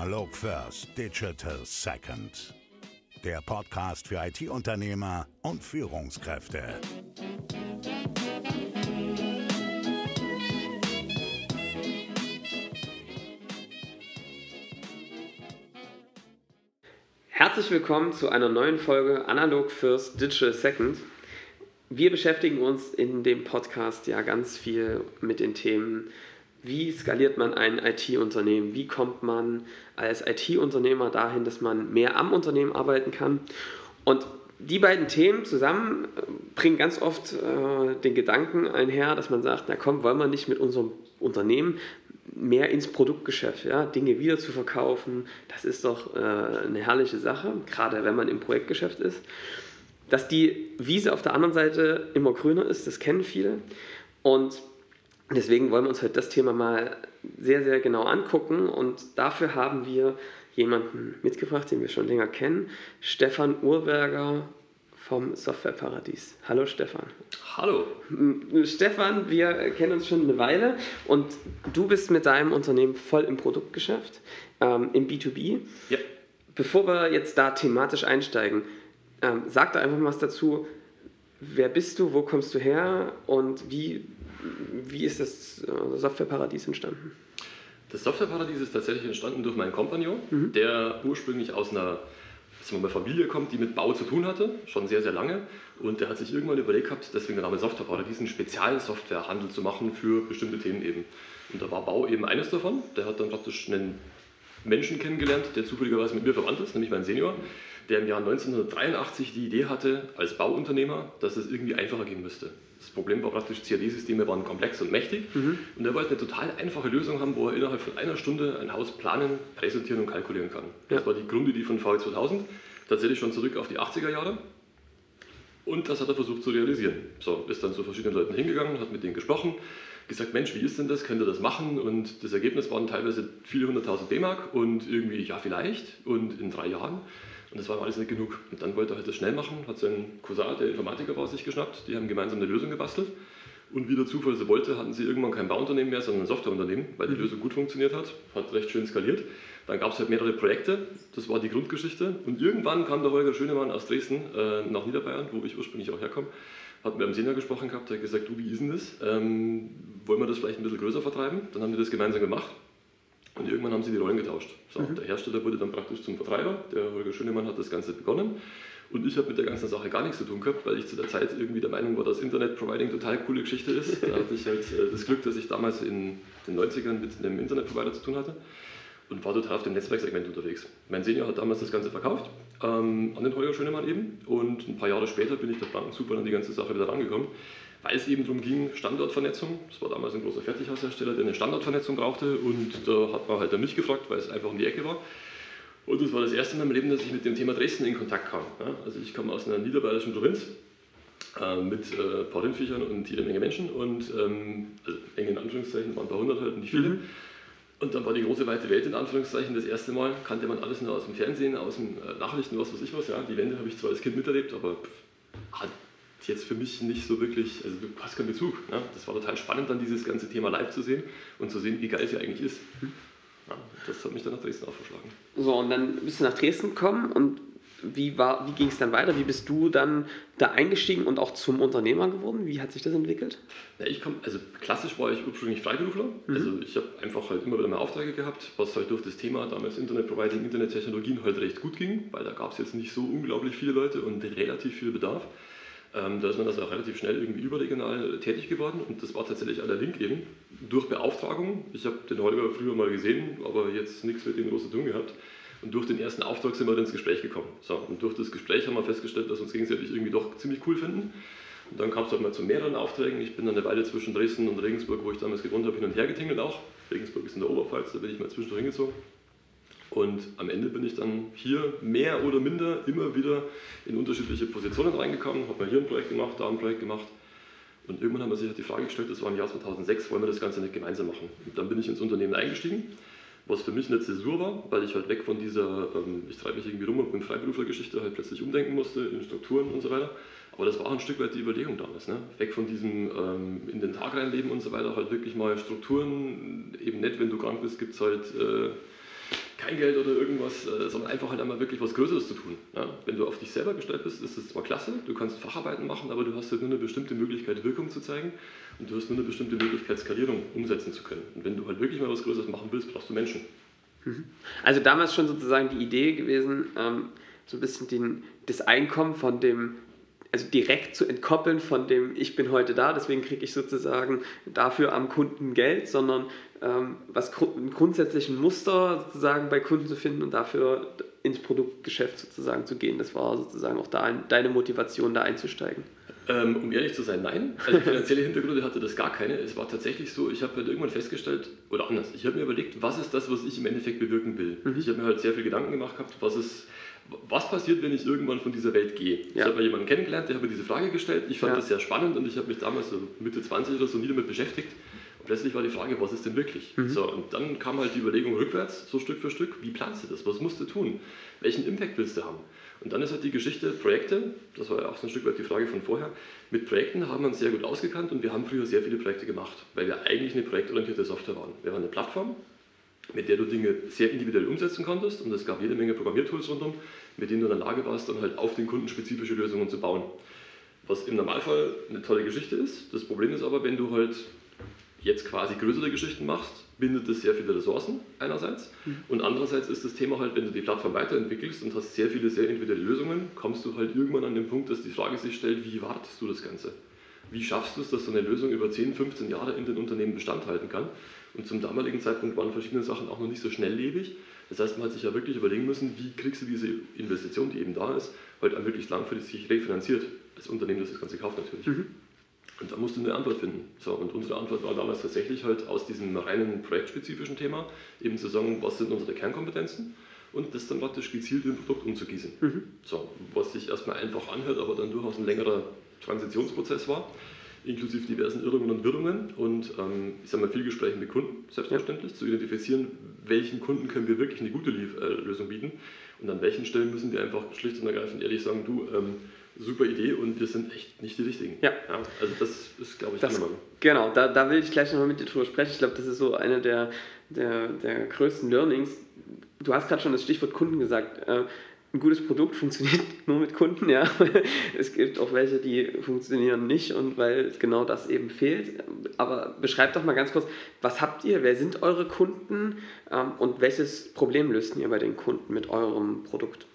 Analog First, Digital Second. Der Podcast für IT-Unternehmer und Führungskräfte. Herzlich willkommen zu einer neuen Folge Analog First, Digital Second. Wir beschäftigen uns in dem Podcast ja ganz viel mit den Themen wie skaliert man ein IT-Unternehmen? Wie kommt man als IT-Unternehmer dahin, dass man mehr am Unternehmen arbeiten kann? Und die beiden Themen zusammen äh, bringen ganz oft äh, den Gedanken einher, dass man sagt, na komm, wollen wir nicht mit unserem Unternehmen mehr ins Produktgeschäft, ja, Dinge wieder zu verkaufen, das ist doch äh, eine herrliche Sache, gerade wenn man im Projektgeschäft ist. Dass die Wiese auf der anderen Seite immer grüner ist, das kennen viele. Und Deswegen wollen wir uns heute das Thema mal sehr, sehr genau angucken und dafür haben wir jemanden mitgebracht, den wir schon länger kennen, Stefan Urberger vom Softwareparadies. Hallo Stefan. Hallo. Stefan, wir kennen uns schon eine Weile und du bist mit deinem Unternehmen voll im Produktgeschäft, ähm, im B2B. Ja. Bevor wir jetzt da thematisch einsteigen, ähm, sag da einfach mal was dazu. Wer bist du, wo kommst du her und wie wie ist das äh, Softwareparadies entstanden? Das Softwareparadies ist tatsächlich entstanden durch meinen Kompagnon, mhm. der ursprünglich aus einer sagen wir mal, Familie kommt, die mit Bau zu tun hatte, schon sehr, sehr lange. Und der hat sich irgendwann überlegt gehabt, deswegen der Name Softwareparadies, einen Spezialsoftwarehandel zu machen für bestimmte Themen eben. Und da war Bau eben eines davon. Der hat dann praktisch einen Menschen kennengelernt, der zufälligerweise mit mir verwandt ist, nämlich mein Senior, der im Jahr 1983 die Idee hatte, als Bauunternehmer, dass es irgendwie einfacher gehen müsste. Das Problem war praktisch, CAD-Systeme waren komplex und mächtig mhm. und er wollte eine total einfache Lösung haben, wo er innerhalb von einer Stunde ein Haus planen, präsentieren und kalkulieren kann. Ja. Das war die Grundidee von VW2000, tatsächlich schon zurück auf die 80er Jahre. Und das hat er versucht zu realisieren. So, ist dann zu verschiedenen Leuten hingegangen, hat mit denen gesprochen, gesagt, Mensch, wie ist denn das, könnt ihr das machen? Und das Ergebnis waren teilweise viele hunderttausend D-Mark und irgendwie, ja vielleicht, und in drei Jahren. Und das war alles nicht genug. Und dann wollte er halt das schnell machen, hat seinen Cousin, der Informatiker war, sich geschnappt. Die haben gemeinsam eine Lösung gebastelt. Und wie der Zufall so wollte, hatten sie irgendwann kein Bauunternehmen mehr, sondern ein Softwareunternehmen, weil die mhm. Lösung gut funktioniert hat, hat recht schön skaliert. Dann gab es halt mehrere Projekte, das war die Grundgeschichte. Und irgendwann kam der Holger Schönemann aus Dresden äh, nach Niederbayern, wo ich ursprünglich auch herkomme, hat mit einem Senior gesprochen gehabt, der hat gesagt, du, wie ist denn das? Ähm, wollen wir das vielleicht ein bisschen größer vertreiben? Dann haben die das gemeinsam gemacht. Und irgendwann haben sie die Rollen getauscht. So, mhm. Der Hersteller wurde dann praktisch zum Vertreiber, der Holger Schönemann hat das Ganze begonnen. Und ich habe mit der ganzen Sache gar nichts zu tun gehabt, weil ich zu der Zeit irgendwie der Meinung war, dass Internet-Providing total coole Geschichte ist. Da hatte ich halt äh, das Glück, dass ich damals in den 90ern mit einem Internet-Provider zu tun hatte und war total auf dem Netzwerksegment unterwegs. Mein Senior hat damals das Ganze verkauft, ähm, an den Holger Schönemann eben. Und ein paar Jahre später bin ich der Blankenzufall an die ganze Sache wieder rangekommen weil es eben darum ging, Standortvernetzung. Das war damals ein großer Fertighaushersteller, der eine Standortvernetzung brauchte und da hat man halt dann mich gefragt, weil es einfach um die Ecke war. Und das war das erste Mal in meinem Leben, dass ich mit dem Thema Dresden in Kontakt kam. Also ich komme aus einer niederbayerischen Provinz äh, mit äh, ein paar Rindviechern und jede Menge Menschen und ähm, also eng in Anführungszeichen, waren ein paar hundert halt, nicht viele. Mhm. Und dann war die große weite Welt in Anführungszeichen das erste Mal, kannte man alles nur aus dem Fernsehen, aus den äh, Nachrichten, was weiß ich was. Ja. Die Wende habe ich zwar als Kind miterlebt, aber hat jetzt für mich nicht so wirklich, also du hast keinen Bezug. Ne? Das war total spannend, dann dieses ganze Thema live zu sehen und zu sehen, wie geil es hier eigentlich ist. Ja, das hat mich dann nach Dresden auch verschlagen. So, und dann bist du nach Dresden gekommen und wie, wie ging es dann weiter? Wie bist du dann da eingestiegen und auch zum Unternehmer geworden? Wie hat sich das entwickelt? Ja, ich komm, also klassisch war ich ursprünglich Freiberufler. Mhm. Also ich habe einfach halt immer wieder mehr Aufträge gehabt, was halt durch das Thema damals Internet Providing, Internettechnologien halt recht gut ging, weil da gab es jetzt nicht so unglaublich viele Leute und relativ viel Bedarf. Ähm, da ist man also auch relativ schnell irgendwie überregional tätig geworden und das war tatsächlich aller Link eben durch Beauftragung. Ich habe den Holger früher mal gesehen, aber jetzt nichts mit ihm groß zu tun gehabt. Und durch den ersten Auftrag sind wir dann ins Gespräch gekommen. So, und durch das Gespräch haben wir festgestellt, dass wir uns gegenseitig irgendwie doch ziemlich cool finden. Und dann kam es halt mal zu mehreren Aufträgen. Ich bin dann eine Weile zwischen Dresden und Regensburg, wo ich damals gewohnt habe, hin und her getingelt auch. Regensburg ist in der Oberpfalz, da bin ich mal zwischendurch hingezogen. Und am Ende bin ich dann hier mehr oder minder immer wieder in unterschiedliche Positionen reingekommen, habe mal hier ein Projekt gemacht, da ein Projekt gemacht. Und irgendwann haben wir sich die Frage gestellt, das war im Jahr 2006, wollen wir das Ganze nicht gemeinsam machen? Und dann bin ich ins Unternehmen eingestiegen, was für mich eine Zäsur war, weil ich halt weg von dieser, ähm, ich treibe mich irgendwie rum und bin Freiberuflergeschichte halt plötzlich umdenken musste in Strukturen und so weiter. Aber das war auch ein Stück weit die Überlegung damals. Ne? Weg von diesem ähm, in den Tag reinleben und so weiter, halt wirklich mal Strukturen, eben nicht, wenn du krank bist, gibt es halt... Äh, kein Geld oder irgendwas, äh, sondern einfach halt einmal wirklich was Größeres zu tun. Ja? Wenn du auf dich selber gestellt bist, ist das zwar klasse, du kannst Facharbeiten machen, aber du hast halt nur eine bestimmte Möglichkeit, Wirkung zu zeigen und du hast nur eine bestimmte Möglichkeit, Skalierung umsetzen zu können. Und wenn du halt wirklich mal was Größeres machen willst, brauchst du Menschen. Mhm. Also damals schon sozusagen die Idee gewesen, ähm, so ein bisschen den, das Einkommen von dem also direkt zu entkoppeln von dem, ich bin heute da, deswegen kriege ich sozusagen dafür am Kunden Geld, sondern ähm, was ein grundsätzlichen Muster sozusagen bei Kunden zu finden und dafür ins Produktgeschäft sozusagen zu gehen. Das war sozusagen auch da deine Motivation, da einzusteigen. Ähm, um ehrlich zu sein, nein. Also finanzielle Hintergründe hatte das gar keine. Es war tatsächlich so, ich habe halt irgendwann festgestellt, oder anders, ich habe mir überlegt, was ist das, was ich im Endeffekt bewirken will. Mhm. Ich habe mir halt sehr viel Gedanken gemacht gehabt, was ist was passiert, wenn ich irgendwann von dieser Welt gehe? Ja. Ich habe mal jemanden kennengelernt, der hat mir diese Frage gestellt. Ich fand ja. das sehr spannend und ich habe mich damals so Mitte 20 oder so nie damit beschäftigt. Plötzlich war die Frage, was ist denn wirklich? Mhm. So, und dann kam halt die Überlegung rückwärts, so Stück für Stück, wie planst du das? Was musst du tun? Welchen Impact willst du haben? Und dann ist halt die Geschichte, Projekte, das war ja auch so ein Stück weit die Frage von vorher, mit Projekten haben wir uns sehr gut ausgekannt und wir haben früher sehr viele Projekte gemacht, weil wir eigentlich eine projektorientierte Software waren. Wir waren eine Plattform, mit der du Dinge sehr individuell umsetzen konntest und es gab jede Menge Programmiertools rundum, mit denen du in der Lage warst, dann halt auf den Kunden spezifische Lösungen zu bauen. Was im Normalfall eine tolle Geschichte ist. Das Problem ist aber, wenn du halt jetzt quasi größere Geschichten machst, bindet es sehr viele Ressourcen einerseits mhm. und andererseits ist das Thema halt, wenn du die Plattform weiterentwickelst und hast sehr viele sehr individuelle Lösungen, kommst du halt irgendwann an den Punkt, dass die Frage sich stellt, wie wartest du das Ganze? Wie schaffst du es, dass so eine Lösung über 10, 15 Jahre in den Unternehmen Bestand halten kann? Und zum damaligen Zeitpunkt waren verschiedene Sachen auch noch nicht so schnelllebig. Das heißt, man hat sich ja wirklich überlegen müssen, wie kriegst du diese Investition, die eben da ist, halt wirklich langfristig refinanziert. Als Unternehmen, das das Ganze kauft natürlich. Mhm. Und da musst du eine Antwort finden. So, und unsere Antwort war damals tatsächlich halt aus diesem reinen projektspezifischen Thema, eben zu sagen, was sind unsere Kernkompetenzen und das dann praktisch gezielt in ein Produkt umzugießen. Mhm. So, was sich erstmal einfach anhört, aber dann durchaus ein längerer Transitionsprozess war inklusive diversen Irrungen und Wirrungen und ähm, ich sage mal viel Gespräche mit Kunden, selbstverständlich, ja. zu identifizieren, welchen Kunden können wir wirklich eine gute Lief äh, Lösung bieten und an welchen Stellen müssen wir einfach schlicht und ergreifend ehrlich sagen, du, ähm, super Idee und wir sind echt nicht die Richtigen. Ja. ja also das ist, glaube ich, das, Genau, da, da will ich gleich nochmal mit dir drüber sprechen. Ich glaube, das ist so eine der, der, der größten Learnings. Du hast gerade schon das Stichwort Kunden gesagt. Äh, ein gutes Produkt funktioniert nur mit Kunden, ja. Es gibt auch welche, die funktionieren nicht und weil genau das eben fehlt. Aber beschreibt doch mal ganz kurz, was habt ihr, wer sind eure Kunden ähm, und welches Problem löst ihr bei den Kunden mit eurem Produkt?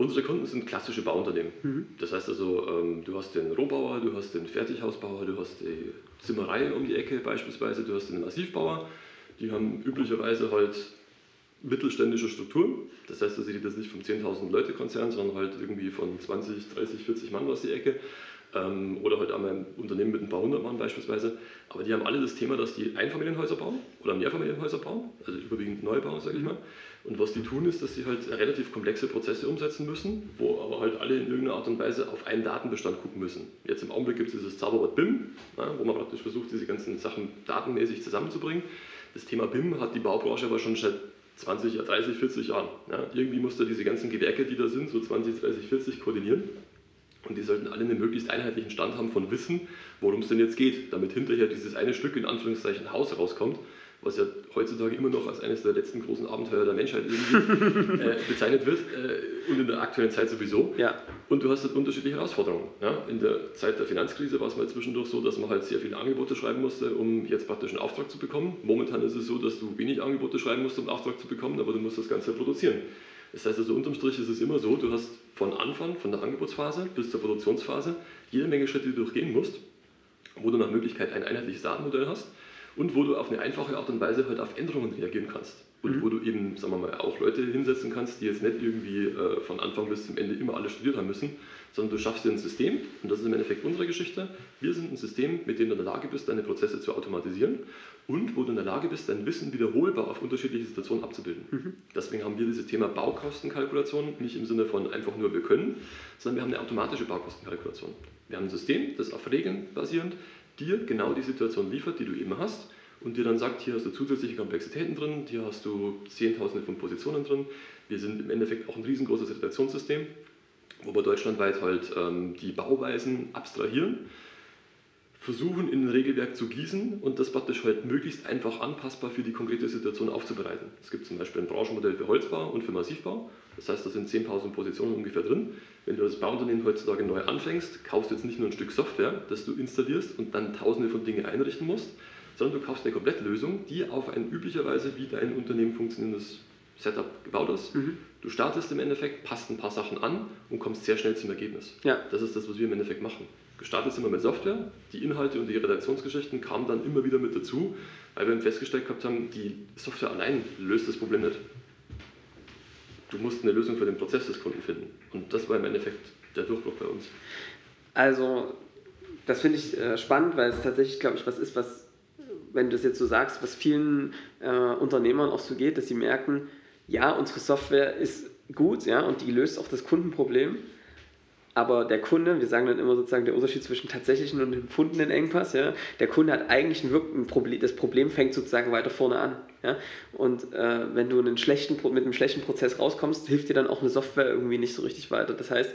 Unsere Kunden sind klassische Bauunternehmen. Mhm. Das heißt also, ähm, du hast den Rohbauer, du hast den Fertighausbauer, du hast die Zimmerei um die Ecke beispielsweise, du hast den Massivbauer. Die haben üblicherweise halt mittelständische Strukturen. Das heißt, sie redet jetzt nicht vom 10.000 Leute Konzern, sondern halt irgendwie von 20, 30, 40 Mann aus die Ecke. Ähm, oder halt einmal ein Unternehmen mit ein paar hundert Mann beispielsweise. Aber die haben alle das Thema, dass die Einfamilienhäuser bauen oder Mehrfamilienhäuser bauen, also überwiegend Neubau, sage ich mal. Und was die tun, ist, dass sie halt relativ komplexe Prozesse umsetzen müssen, wo aber halt alle in irgendeiner Art und Weise auf einen Datenbestand gucken müssen. Jetzt im Augenblick gibt es dieses Zauberwort BIM, wo man praktisch versucht, diese ganzen Sachen datenmäßig zusammenzubringen. Das Thema BIM hat die Baubranche aber schon seit 20, 30, 40 Jahren. Ja, irgendwie muss er diese ganzen Gewerke, die da sind, so 20, 30, 40 koordinieren. Und die sollten alle einen möglichst einheitlichen Stand haben von Wissen, worum es denn jetzt geht, damit hinterher dieses eine Stück in Anführungszeichen Haus rauskommt, was ja heutzutage immer noch als eines der letzten großen Abenteuer der Menschheit irgendwie äh, bezeichnet wird äh, und in der aktuellen Zeit sowieso. Ja. Und du hast halt unterschiedliche Herausforderungen. Ja? In der Zeit der Finanzkrise war es mal zwischendurch so, dass man halt sehr viele Angebote schreiben musste, um jetzt praktisch einen Auftrag zu bekommen. Momentan ist es so, dass du wenig Angebote schreiben musst, um einen Auftrag zu bekommen, aber du musst das Ganze produzieren. Das heißt also, unterm Strich ist es immer so, du hast von Anfang, von der Angebotsphase bis zur Produktionsphase, jede Menge Schritte, die du durchgehen musst, wo du nach Möglichkeit ein einheitliches Datenmodell hast und wo du auf eine einfache Art und Weise halt auf Änderungen reagieren kannst. Und mhm. wo du eben, sagen wir mal, auch Leute hinsetzen kannst, die jetzt nicht irgendwie äh, von Anfang bis zum Ende immer alles studiert haben müssen, sondern du schaffst dir ein System, und das ist im Endeffekt unsere Geschichte. Wir sind ein System, mit dem du in der Lage bist, deine Prozesse zu automatisieren und wo du in der Lage bist, dein Wissen wiederholbar auf unterschiedliche Situationen abzubilden. Mhm. Deswegen haben wir dieses Thema Baukostenkalkulation nicht im Sinne von einfach nur wir können, sondern wir haben eine automatische Baukostenkalkulation. Wir haben ein System, das auf Regeln basierend dir genau die Situation liefert, die du eben hast und dir dann sagt, hier hast du zusätzliche Komplexitäten drin, hier hast du Zehntausende von Positionen drin. Wir sind im Endeffekt auch ein riesengroßes Redaktionssystem, wo wir deutschlandweit halt ähm, die Bauweisen abstrahieren versuchen, in ein Regelwerk zu gießen und das praktisch halt möglichst einfach anpassbar für die konkrete Situation aufzubereiten. Es gibt zum Beispiel ein Branchenmodell für Holzbau und für Massivbau. Das heißt, da sind 10.000 Positionen ungefähr drin. Wenn du als Bauunternehmen heutzutage neu anfängst, kaufst du jetzt nicht nur ein Stück Software, das du installierst und dann tausende von Dingen einrichten musst, sondern du kaufst eine Komplettlösung, die auf ein üblicherweise wie dein Unternehmen funktionierendes Setup gebaut ist. Mhm. Du startest im Endeffekt, passt ein paar Sachen an und kommst sehr schnell zum Ergebnis. Ja. Das ist das, was wir im Endeffekt machen. Gestartet sind wir mit Software, die Inhalte und die Redaktionsgeschichten kamen dann immer wieder mit dazu, weil wir festgestellt gehabt haben, die Software allein löst das Problem nicht. Du musst eine Lösung für den Prozess des Kunden finden. Und das war im Endeffekt der Durchbruch bei uns. Also, das finde ich äh, spannend, weil es tatsächlich, glaube ich, was ist, was, wenn du das jetzt so sagst, was vielen äh, Unternehmern auch so geht, dass sie merken, ja, unsere Software ist gut, ja, und die löst auch das Kundenproblem aber der Kunde, wir sagen dann immer sozusagen der Unterschied zwischen tatsächlichen und empfundenen Engpass, ja, der Kunde hat eigentlich ein, ein Problem, das Problem fängt sozusagen weiter vorne an. Ja, und äh, wenn du einen schlechten, mit einem schlechten Prozess rauskommst, hilft dir dann auch eine Software irgendwie nicht so richtig weiter. Das heißt,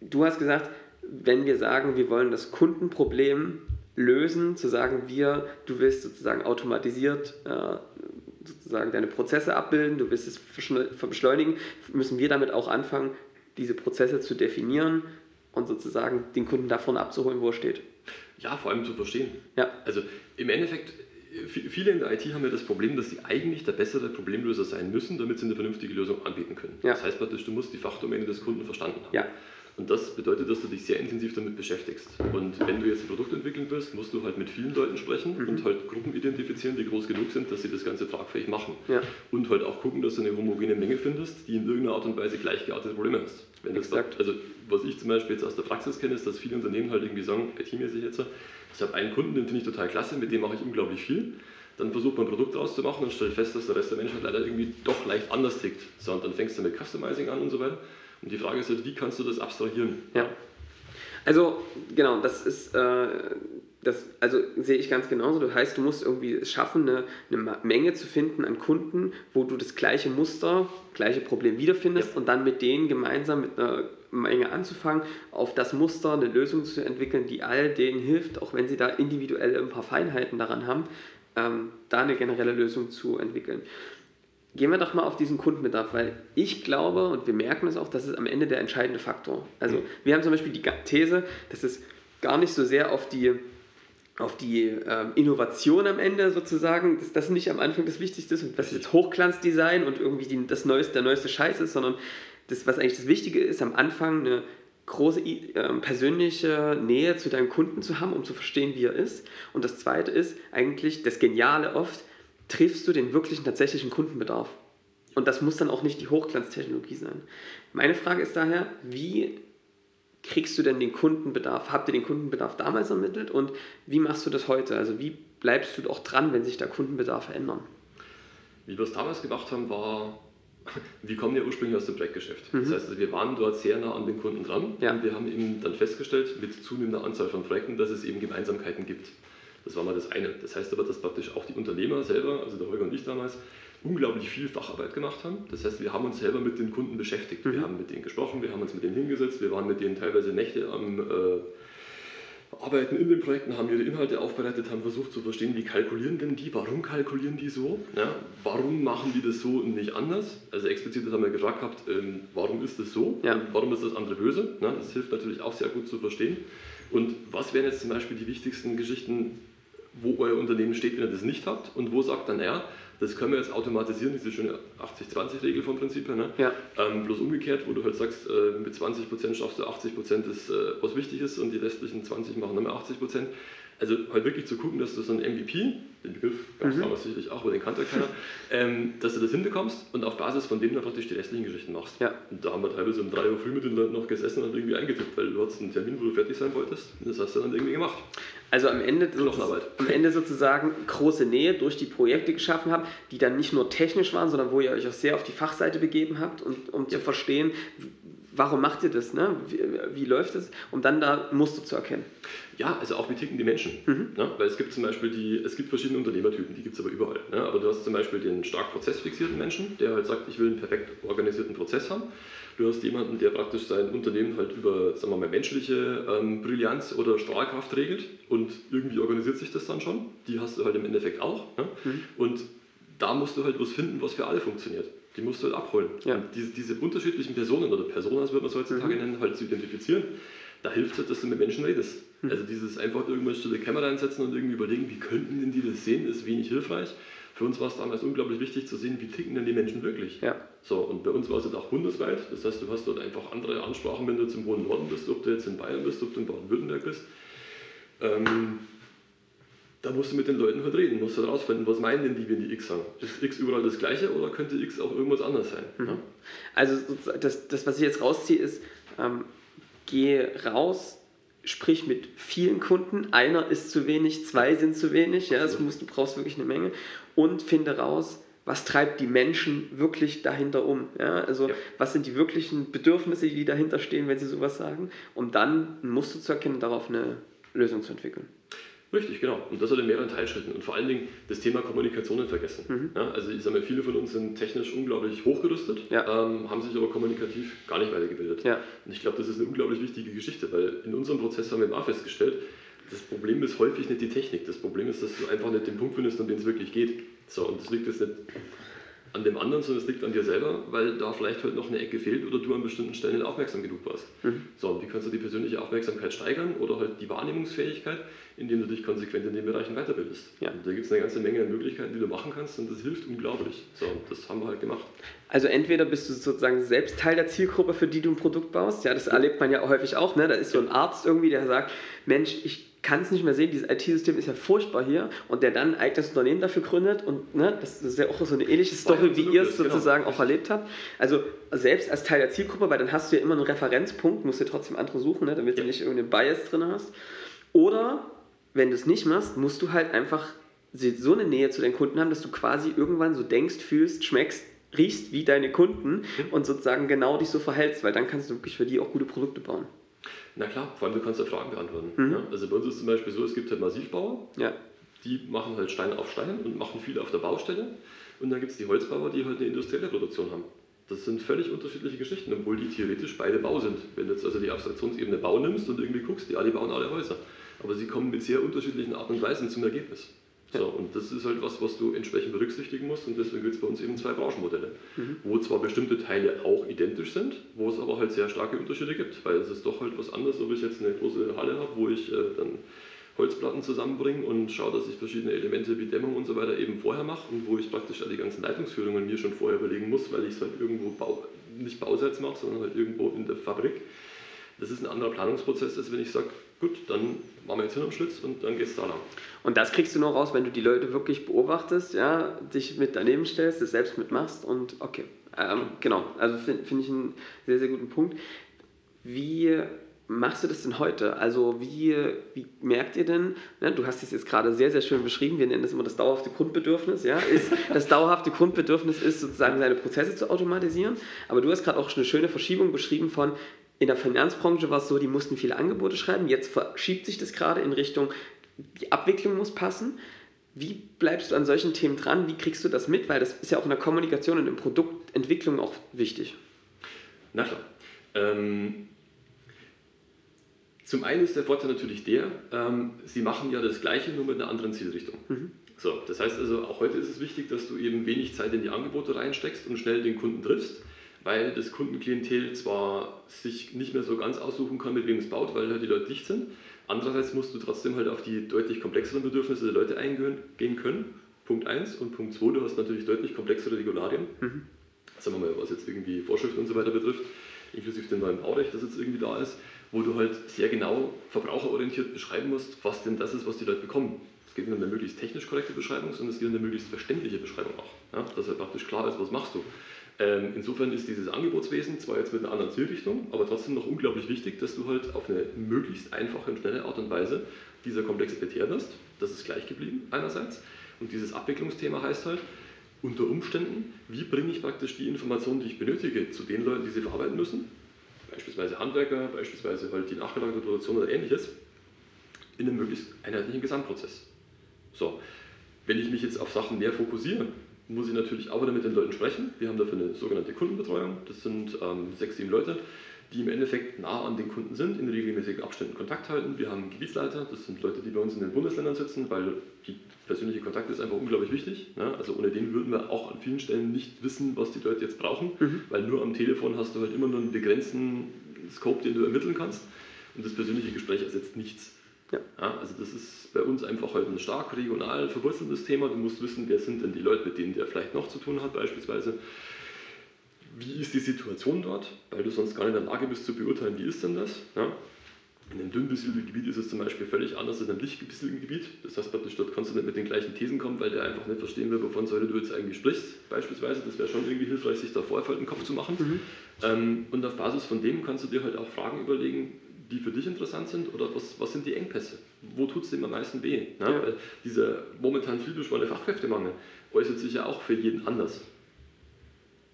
du hast gesagt, wenn wir sagen, wir wollen das Kundenproblem lösen, zu sagen, wir, du willst sozusagen automatisiert äh, sozusagen deine Prozesse abbilden, du willst es beschleunigen, müssen wir damit auch anfangen, diese Prozesse zu definieren und sozusagen den Kunden davon abzuholen, wo er steht. Ja, vor allem zu verstehen. Ja. Also im Endeffekt, viele in der IT haben ja das Problem, dass sie eigentlich der bessere Problemlöser sein müssen, damit sie eine vernünftige Lösung anbieten können. Ja. Das heißt praktisch, du musst die Fachdomäne des Kunden verstanden haben. Ja. Und das bedeutet, dass du dich sehr intensiv damit beschäftigst. Und wenn du jetzt ein Produkt entwickeln willst, musst du halt mit vielen Leuten sprechen mhm. und halt Gruppen identifizieren, die groß genug sind, dass sie das Ganze tragfähig machen. Ja. Und halt auch gucken, dass du eine homogene Menge findest, die in irgendeiner Art und Weise gleichgeartete Probleme hast. Wenn das da, also was ich zum Beispiel jetzt aus der Praxis kenne, ist, dass viele Unternehmen halt irgendwie sagen, IT-mäßig jetzt, ich habe einen Kunden, den finde ich total klasse, mit dem mache ich unglaublich viel. Dann versucht man ein Produkt draus zu machen und stellt fest, dass der Rest der Menschheit leider irgendwie doch leicht anders tickt. So, und dann fängst du mit Customizing an und so weiter. Und die Frage ist halt, wie kannst du das abstrahieren? Ja. Also, genau, das ist, äh, das, also sehe ich ganz genauso. Das heißt, du musst irgendwie es schaffen, eine, eine, Menge zu finden an Kunden, wo du das gleiche Muster, gleiche Problem wiederfindest ja. und dann mit denen gemeinsam mit einer Menge anzufangen, auf das Muster eine Lösung zu entwickeln, die all denen hilft, auch wenn sie da individuell ein paar Feinheiten daran haben, ähm, da eine generelle Lösung zu entwickeln. Gehen wir doch mal auf diesen Kundenbedarf, weil ich glaube und wir merken es auch, das ist am Ende der entscheidende Faktor. Also mhm. wir haben zum Beispiel die These, dass es gar nicht so sehr auf die auf die ähm, Innovation am Ende sozusagen, dass das nicht am Anfang das Wichtigste ist und was jetzt Hochglanzdesign und irgendwie die, das neueste, der neueste Scheiß ist, sondern das, was eigentlich das Wichtige ist, am Anfang eine große äh, persönliche Nähe zu deinem Kunden zu haben, um zu verstehen, wie er ist. Und das Zweite ist eigentlich das Geniale oft, triffst du den wirklichen tatsächlichen Kundenbedarf. Und das muss dann auch nicht die Hochglanztechnologie sein. Meine Frage ist daher, wie kriegst du denn den Kundenbedarf? Habt ihr den Kundenbedarf damals ermittelt und wie machst du das heute? Also wie bleibst du auch dran, wenn sich da Kundenbedarfe ändern? Wie wir es damals gemacht haben, war, wir kommen ja ursprünglich aus dem Projektgeschäft. Mhm. Das heißt, also wir waren dort sehr nah an den Kunden dran ja. und wir haben eben dann festgestellt, mit zunehmender Anzahl von Projekten, dass es eben Gemeinsamkeiten gibt. Das war mal das eine. Das heißt aber, dass praktisch auch die Unternehmer selber, also der Holger und ich damals, unglaublich viel Facharbeit gemacht haben. Das heißt, wir haben uns selber mit den Kunden beschäftigt. Mhm. Wir haben mit denen gesprochen, wir haben uns mit denen hingesetzt, wir waren mit denen teilweise Nächte am äh, Arbeiten in den Projekten, haben ihre Inhalte aufbereitet, haben versucht zu verstehen, wie kalkulieren denn die, warum kalkulieren die so, ja, warum machen die das so und nicht anders. Also explizit haben wir gefragt gehabt, ähm, warum ist das so, ja. warum ist das andere böse. Ja, das hilft natürlich auch sehr gut zu verstehen. Und was wären jetzt zum Beispiel die wichtigsten Geschichten, wo euer Unternehmen steht, wenn ihr das nicht habt und wo sagt dann, naja, das können wir jetzt automatisieren, diese schöne 80-20-Regel vom Prinzip her. Ne? Ja. Ähm, bloß umgekehrt, wo du halt sagst, äh, mit 20% schaffst du 80% des, äh, was wichtig ist und die restlichen 20 machen dann mehr 80%. Also halt wirklich zu gucken, dass du so ein MVP, den Begriff gab es mhm. damals sicherlich auch, aber den kannte keiner, ähm, dass du das hinbekommst und auf Basis von dem dann praktisch die restlichen Geschichten machst. Ja. Und da haben wir teilweise um 3 Uhr früh mit den Leuten noch gesessen und irgendwie eingetippt, weil du hattest einen Termin, wo du fertig sein wolltest und das hast du dann irgendwie gemacht. Also am Ende, am Ende sozusagen große Nähe durch die Projekte geschaffen habt, die dann nicht nur technisch waren, sondern wo ihr euch auch sehr auf die Fachseite begeben habt, und, um ja. zu verstehen, warum macht ihr das, ne? wie, wie läuft es, um dann da Muster zu erkennen. Ja, also auch wie ticken die Menschen. Mhm. Ne? Weil es gibt zum Beispiel die, es gibt verschiedene Unternehmertypen, die gibt es aber überall. Ne? Aber du hast zum Beispiel den stark prozessfixierten Menschen, der halt sagt, ich will einen perfekt organisierten Prozess haben. Du hast jemanden, der praktisch sein Unternehmen halt über, sagen wir mal, menschliche ähm, Brillanz oder Strahlkraft regelt und irgendwie organisiert sich das dann schon. Die hast du halt im Endeffekt auch. Ne? Mhm. Und da musst du halt was finden, was für alle funktioniert. Die musst du halt abholen. Ja. Und diese, diese, unterschiedlichen Personen oder Personas, würde man es heutzutage mhm. nennen, halt zu identifizieren, da hilft es halt, dass du mit Menschen redest. Mhm. Also dieses einfach irgendwann stille Kamera einsetzen und irgendwie überlegen, wie könnten denn die das sehen, ist wenig hilfreich. Für uns war es damals unglaublich wichtig zu sehen, wie ticken denn die Menschen wirklich. Ja. So, und bei uns war es halt auch bundesweit. Das heißt, du hast dort einfach andere Ansprachen, wenn du jetzt im hohen Norden bist, ob du jetzt in Bayern bist, ob du in Baden-Württemberg bist. Ähm, da musst du mit den Leuten halt reden, musst du halt rausfinden, was meinen denn die, wenn die X sagen. Ist X überall das gleiche oder könnte X auch irgendwas anderes sein? Mhm. Ja? Also das, das, was ich jetzt rausziehe, ist, ähm, geh raus, sprich mit vielen Kunden. Einer ist zu wenig, zwei sind zu wenig. Ja, das musst, du brauchst wirklich eine Menge. Und finde raus, was treibt die Menschen wirklich dahinter um? Ja, also ja. was sind die wirklichen Bedürfnisse, die dahinter stehen, wenn sie sowas sagen, um dann ein Muster zu erkennen, darauf eine Lösung zu entwickeln. Richtig, genau. Und das hat in mehreren Teilschritten. Und vor allen Dingen das Thema Kommunikation vergessen. Mhm. Ja, also ich sage mal, viele von uns sind technisch unglaublich hochgerüstet, ja. ähm, haben sich aber kommunikativ gar nicht weitergebildet. Ja. Und ich glaube, das ist eine unglaublich wichtige Geschichte, weil in unserem Prozess haben wir auch festgestellt, das Problem ist häufig nicht die Technik. Das Problem ist, dass du einfach nicht den Punkt findest, an dem es wirklich geht. So, und das liegt jetzt nicht an dem anderen, sondern es liegt an dir selber, weil da vielleicht halt noch eine Ecke fehlt oder du an bestimmten Stellen nicht aufmerksam genug warst. Mhm. So, und wie kannst du die persönliche Aufmerksamkeit steigern oder halt die Wahrnehmungsfähigkeit, indem du dich konsequent in den Bereichen weiterbildest. Ja. Und da gibt es eine ganze Menge Möglichkeiten, die du machen kannst und das hilft unglaublich. So, das haben wir halt gemacht. Also entweder bist du sozusagen selbst Teil der Zielgruppe, für die du ein Produkt baust. Ja, das erlebt man ja häufig auch. Ne? Da ist so ein Arzt irgendwie, der sagt, Mensch, ich kann es nicht mehr sehen, dieses IT-System ist ja furchtbar hier und der dann ein eigenes Unternehmen dafür gründet und ne, das ist ja auch so eine ähnliche Story, wie ihr es genau. sozusagen genau. auch erlebt habt. Also selbst als Teil der Zielgruppe, weil dann hast du ja immer einen Referenzpunkt, musst du trotzdem andere suchen, ne, damit ja. du nicht irgendeinen Bias drin hast. Oder wenn du es nicht machst, musst du halt einfach so eine Nähe zu deinen Kunden haben, dass du quasi irgendwann so denkst, fühlst, schmeckst, riechst wie deine Kunden mhm. und sozusagen genau dich so verhältst, weil dann kannst du wirklich für die auch gute Produkte bauen. Na klar, vor allem du kannst ja Fragen beantworten. Mhm. Ja? Also bei uns ist es zum Beispiel so, es gibt halt Massivbauer, ja. die machen halt Stein auf Stein und machen viel auf der Baustelle. Und dann gibt es die Holzbauer, die halt eine industrielle Produktion haben. Das sind völlig unterschiedliche Geschichten, obwohl die theoretisch beide Bau sind. Wenn du jetzt also die Abstraktionsebene Bau nimmst und irgendwie guckst, ja, die bauen alle Häuser. Aber sie kommen mit sehr unterschiedlichen Arten und Weisen zum Ergebnis. So, und das ist halt was, was du entsprechend berücksichtigen musst und deswegen gibt es bei uns eben zwei Branchenmodelle, mhm. wo zwar bestimmte Teile auch identisch sind, wo es aber halt sehr starke Unterschiede gibt, weil es ist doch halt was anderes, ob ich jetzt eine große Halle habe, wo ich äh, dann Holzplatten zusammenbringe und schaue, dass ich verschiedene Elemente wie Dämmung und so weiter eben vorher mache und wo ich praktisch die ganzen Leitungsführungen mir schon vorher überlegen muss, weil ich es halt irgendwo Bau, nicht Bausatz mache, sondern halt irgendwo in der Fabrik. Das ist ein anderer Planungsprozess, als wenn ich sage, gut, dann machen wir jetzt hin am Schlitz und dann geht es da lang. Und das kriegst du nur raus, wenn du die Leute wirklich beobachtest, ja, dich mit daneben stellst, das selbst mitmachst und okay. Ähm, genau, also finde find ich einen sehr, sehr guten Punkt. Wie machst du das denn heute? Also wie, wie merkt ihr denn, ne, du hast es jetzt gerade sehr, sehr schön beschrieben, wir nennen das immer das dauerhafte Grundbedürfnis, ja, ist, das dauerhafte Grundbedürfnis ist sozusagen seine Prozesse zu automatisieren, aber du hast gerade auch eine schöne Verschiebung beschrieben von, in der Finanzbranche war es so, die mussten viele Angebote schreiben. Jetzt verschiebt sich das gerade in Richtung, die Abwicklung muss passen. Wie bleibst du an solchen Themen dran? Wie kriegst du das mit? Weil das ist ja auch in der Kommunikation und in Produktentwicklung auch wichtig. Na klar. Ähm, zum einen ist der Vorteil natürlich der, ähm, sie machen ja das Gleiche, nur mit einer anderen Zielrichtung. Mhm. So, das heißt also, auch heute ist es wichtig, dass du eben wenig Zeit in die Angebote reinsteckst und schnell den Kunden triffst weil das Kundenklientel zwar sich nicht mehr so ganz aussuchen kann, mit wem es baut, weil halt die Leute dicht sind. Andererseits musst du trotzdem halt auf die deutlich komplexeren Bedürfnisse der Leute eingehen können. Punkt 1 und Punkt 2, du hast natürlich deutlich komplexere Regularien. Mhm. Sagen wir mal, was jetzt irgendwie Vorschriften und so weiter betrifft, inklusive dem neuen Baurecht, das jetzt irgendwie da ist, wo du halt sehr genau verbraucherorientiert beschreiben musst, was denn das ist, was die Leute bekommen. Es geht nicht um eine möglichst technisch korrekte Beschreibung, sondern es geht um eine möglichst verständliche Beschreibung auch. Ja, dass halt praktisch klar ist, was machst du. Ähm, insofern ist dieses Angebotswesen zwar jetzt mit einer anderen Zielrichtung, aber trotzdem noch unglaublich wichtig, dass du halt auf eine möglichst einfache und schnelle Art und Weise dieser Komplexität wirst. Das ist gleich geblieben einerseits. Und dieses Abwicklungsthema heißt halt, unter Umständen, wie bringe ich praktisch die Informationen, die ich benötige, zu den Leuten, die sie verarbeiten müssen, beispielsweise Handwerker, beispielsweise halt die nachgelagerte Produktion oder ähnliches, in einem möglichst einheitlichen Gesamtprozess. So, wenn ich mich jetzt auf Sachen mehr fokussiere, muss ich natürlich auch wieder mit den Leuten sprechen. Wir haben dafür eine sogenannte Kundenbetreuung. Das sind ähm, sechs, sieben Leute, die im Endeffekt nah an den Kunden sind, in regelmäßigen Abständen Kontakt halten. Wir haben Gebietsleiter, das sind Leute, die bei uns in den Bundesländern sitzen, weil die persönliche Kontakt ist einfach unglaublich wichtig. Ne? Also ohne den würden wir auch an vielen Stellen nicht wissen, was die Leute jetzt brauchen, mhm. weil nur am Telefon hast du halt immer nur einen begrenzten Scope, den du ermitteln kannst. Und das persönliche Gespräch ersetzt nichts. Ja. ja. also das ist bei uns einfach halt ein stark regional verwurzeltes Thema. Du musst wissen, wer sind denn die Leute, mit denen der vielleicht noch zu tun hat beispielsweise. Wie ist die Situation dort, weil du sonst gar nicht in der Lage bist zu beurteilen, wie ist denn das. Ja? In einem dünn besiedelten Gebiet ist es zum Beispiel völlig anders als in einem dicht besiedelten Gebiet. Das heißt, praktisch dort kannst du nicht mit den gleichen Thesen kommen, weil der einfach nicht verstehen will, wovon du jetzt eigentlich sprichst, beispielsweise. Das wäre schon irgendwie hilfreich, sich da vorher den Kopf zu machen. Mhm. Ähm, und auf Basis von dem kannst du dir halt auch Fragen überlegen, die für dich interessant sind oder was, was sind die Engpässe? Wo tut es dem am meisten weh? Ne? Ja. Weil dieser momentan viel beschworene Fachkräftemangel äußert sich ja auch für jeden anders.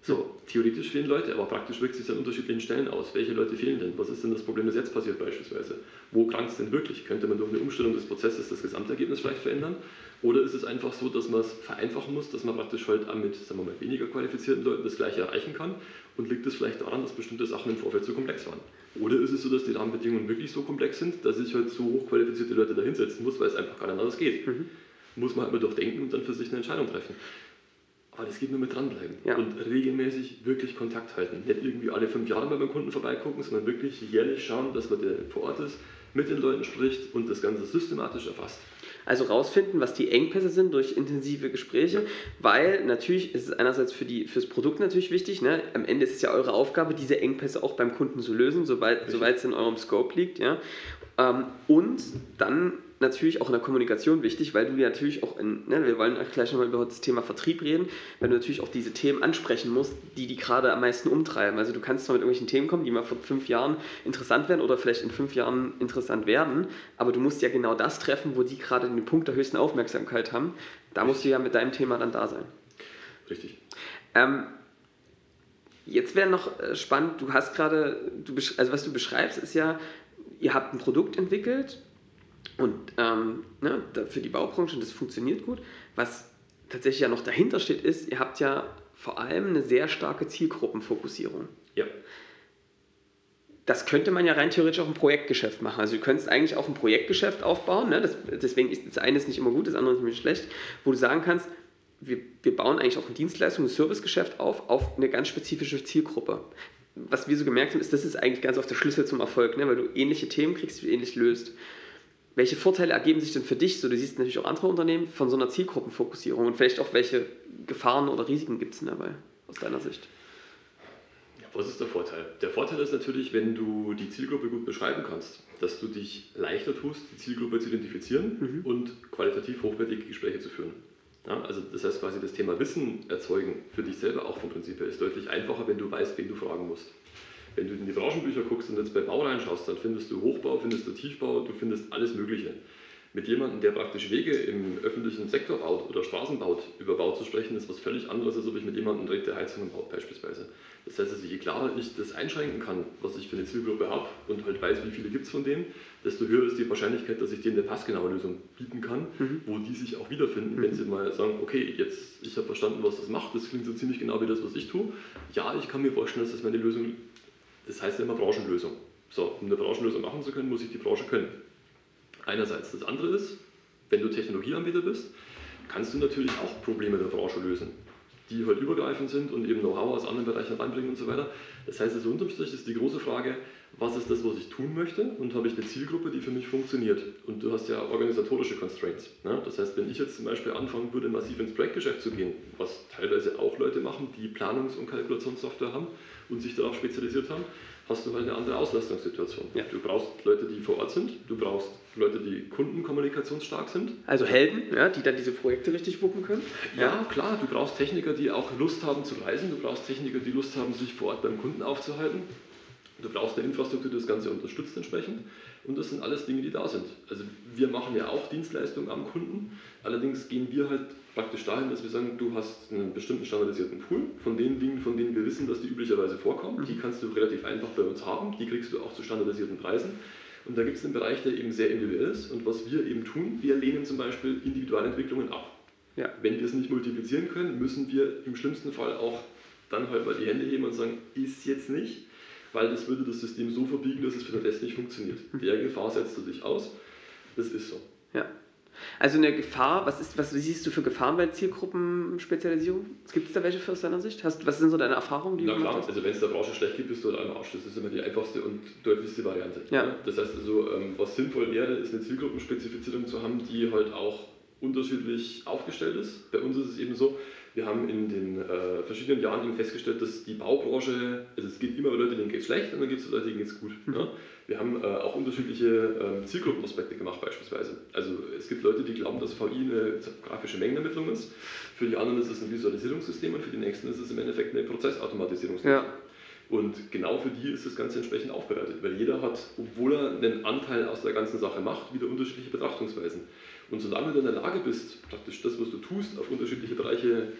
So, theoretisch fehlen Leute, aber praktisch wirkt sich an unterschiedlichen Stellen aus. Welche Leute fehlen denn? Was ist denn das Problem, das jetzt passiert beispielsweise? Wo krankt es denn wirklich? Könnte man durch eine Umstellung des Prozesses das Gesamtergebnis vielleicht verändern? Oder ist es einfach so, dass man es vereinfachen muss, dass man praktisch halt mit sagen wir mal, weniger qualifizierten Leuten das Gleiche erreichen kann? Und liegt es vielleicht daran, dass bestimmte Sachen im Vorfeld zu komplex waren? Oder ist es so, dass die Rahmenbedingungen wirklich so komplex sind, dass ich halt so hochqualifizierte Leute da hinsetzen muss, weil es einfach gar nicht anders geht? Mhm. Muss man halt mal durchdenken und dann für sich eine Entscheidung treffen. Aber das geht nur mit dranbleiben ja. und regelmäßig wirklich Kontakt halten. Nicht irgendwie alle fünf Jahre mal beim Kunden vorbeigucken, sondern wirklich jährlich schauen, dass man der vor Ort ist, mit den Leuten spricht und das Ganze systematisch erfasst. Also rausfinden, was die Engpässe sind durch intensive Gespräche, weil natürlich ist es einerseits für die, fürs Produkt natürlich wichtig, ne? am Ende ist es ja eure Aufgabe, diese Engpässe auch beim Kunden zu lösen, soweit es in eurem Scope liegt. Ja? Ähm, und dann natürlich auch in der Kommunikation wichtig, weil du ja natürlich auch in, ne, wir wollen gleich nochmal über das Thema Vertrieb reden, weil du natürlich auch diese Themen ansprechen musst, die die gerade am meisten umtreiben. Also du kannst zwar mit irgendwelchen Themen kommen, die mal vor fünf Jahren interessant werden oder vielleicht in fünf Jahren interessant werden, aber du musst ja genau das treffen, wo die gerade den Punkt der höchsten Aufmerksamkeit haben. Da musst du ja mit deinem Thema dann da sein. Richtig. Ähm, jetzt wäre noch äh, spannend, du hast gerade, also was du beschreibst, ist ja, ihr habt ein Produkt entwickelt, und ähm, ne, für die Baubranche, und das funktioniert gut. Was tatsächlich ja noch dahinter steht, ist, ihr habt ja vor allem eine sehr starke Zielgruppenfokussierung. Ja. Das könnte man ja rein theoretisch auch im Projektgeschäft machen. Also du könntest eigentlich auch ein Projektgeschäft aufbauen. Ne? Das, deswegen ist das eine ist nicht immer gut, das andere ist nämlich schlecht, wo du sagen kannst, wir, wir bauen eigentlich auch ein Dienstleistung, ein Servicegeschäft auf, auf eine ganz spezifische Zielgruppe. Was wir so gemerkt haben, ist, das ist eigentlich ganz oft der Schlüssel zum Erfolg, ne? weil du ähnliche Themen kriegst, die du ähnlich löst. Welche Vorteile ergeben sich denn für dich, so du siehst natürlich auch andere Unternehmen, von so einer Zielgruppenfokussierung und vielleicht auch welche Gefahren oder Risiken gibt es dabei aus deiner Sicht? Ja, was ist der Vorteil? Der Vorteil ist natürlich, wenn du die Zielgruppe gut beschreiben kannst, dass du dich leichter tust, die Zielgruppe zu identifizieren mhm. und qualitativ hochwertige Gespräche zu führen. Ja, also das heißt quasi das Thema Wissen erzeugen für dich selber auch vom Prinzip her ist deutlich einfacher, wenn du weißt, wen du fragen musst. Wenn du in die Branchenbücher guckst und jetzt bei Bau reinschaust, dann findest du Hochbau, findest du Tiefbau, du findest alles Mögliche. Mit jemandem, der praktisch Wege im öffentlichen Sektor baut oder Straßen baut, über Bau zu sprechen, ist was völlig anderes, als ob ich mit jemandem direkt der Heizungen baut beispielsweise. Das heißt also, je klarer ich das einschränken kann, was ich für eine Zielgruppe habe und halt weiß, wie viele gibt es von denen, desto höher ist die Wahrscheinlichkeit, dass ich denen eine passgenaue Lösung bieten kann, mhm. wo die sich auch wiederfinden, mhm. wenn sie mal sagen, okay, jetzt, ich habe verstanden, was das macht, das klingt so ziemlich genau wie das, was ich tue. Ja, ich kann mir vorstellen, dass das meine Lösung das heißt immer Branchenlösung. So, um eine Branchenlösung machen zu können, muss ich die Branche können. Einerseits. Das andere ist, wenn du Technologieanbieter bist, kannst du natürlich auch Probleme der Branche lösen, die halt übergreifend sind und eben Know-how aus anderen Bereichen reinbringen und so weiter. Das heißt, also unterm Strich ist die große Frage, was ist das, was ich tun möchte und habe ich eine Zielgruppe, die für mich funktioniert. Und du hast ja organisatorische Constraints. Ne? Das heißt, wenn ich jetzt zum Beispiel anfangen würde, massiv ins Projektgeschäft zu gehen, was teilweise auch Leute machen, die Planungs- und Kalkulationssoftware haben, und sich darauf spezialisiert haben, hast du halt eine andere Auslastungssituation. Ja. Du brauchst Leute, die vor Ort sind, du brauchst Leute, die kundenkommunikationsstark sind. Also Helden, ja, die dann diese Projekte richtig wuppen können? Ja, ja, klar, du brauchst Techniker, die auch Lust haben zu reisen, du brauchst Techniker, die Lust haben, sich vor Ort beim Kunden aufzuhalten. Du brauchst eine Infrastruktur, die das Ganze unterstützt entsprechend. Und das sind alles Dinge, die da sind. Also wir machen ja auch Dienstleistungen am Kunden. Allerdings gehen wir halt praktisch dahin, dass wir sagen, du hast einen bestimmten standardisierten Pool von den Dingen, von denen wir wissen, dass die üblicherweise vorkommen. Die kannst du relativ einfach bei uns haben. Die kriegst du auch zu standardisierten Preisen. Und da gibt es einen Bereich, der eben sehr individuell ist. Und was wir eben tun, wir lehnen zum Beispiel Individualentwicklungen ab. Ja. Wenn wir es nicht multiplizieren können, müssen wir im schlimmsten Fall auch dann halt mal die Hände heben und sagen, ist jetzt nicht weil das würde das System so verbiegen, dass es für den Rest nicht funktioniert. Mhm. Der Gefahr setzt du dich aus. Das ist so. Ja. Also eine Gefahr, was, ist, was siehst du für Gefahren bei Zielgruppenspezialisierung? Gibt es da welche aus deiner Sicht? Hast, was sind so deine Erfahrungen, die Na du klar, hast? also wenn es der Branche schlecht geht, bist du halt am Arsch. Das ist immer die einfachste und deutlichste Variante. Ja. Das heißt also, ähm, was sinnvoll wäre, ist eine Zielgruppenspezifizierung zu haben, die halt auch unterschiedlich aufgestellt ist. Bei uns ist es eben so, wir haben in den äh, verschiedenen Jahren eben festgestellt, dass die Baubranche, also es gibt immer Leute, denen geht es schlecht und dann gibt es Leute, denen geht es gut. Mhm. Ja? Wir haben äh, auch unterschiedliche äh, Zielgruppenaspekte gemacht beispielsweise. Also es gibt Leute, die glauben, dass VI eine grafische Mengenermittlung ist. Für die anderen ist es ein Visualisierungssystem und für die nächsten ist es im Endeffekt eine Prozessautomatisierungssystem. Ja. Und genau für die ist das Ganze entsprechend aufbereitet, weil jeder hat, obwohl er einen Anteil aus der ganzen Sache macht, wieder unterschiedliche Betrachtungsweisen. Und solange du in der Lage bist, praktisch das, was du tust, auf unterschiedliche Bereiche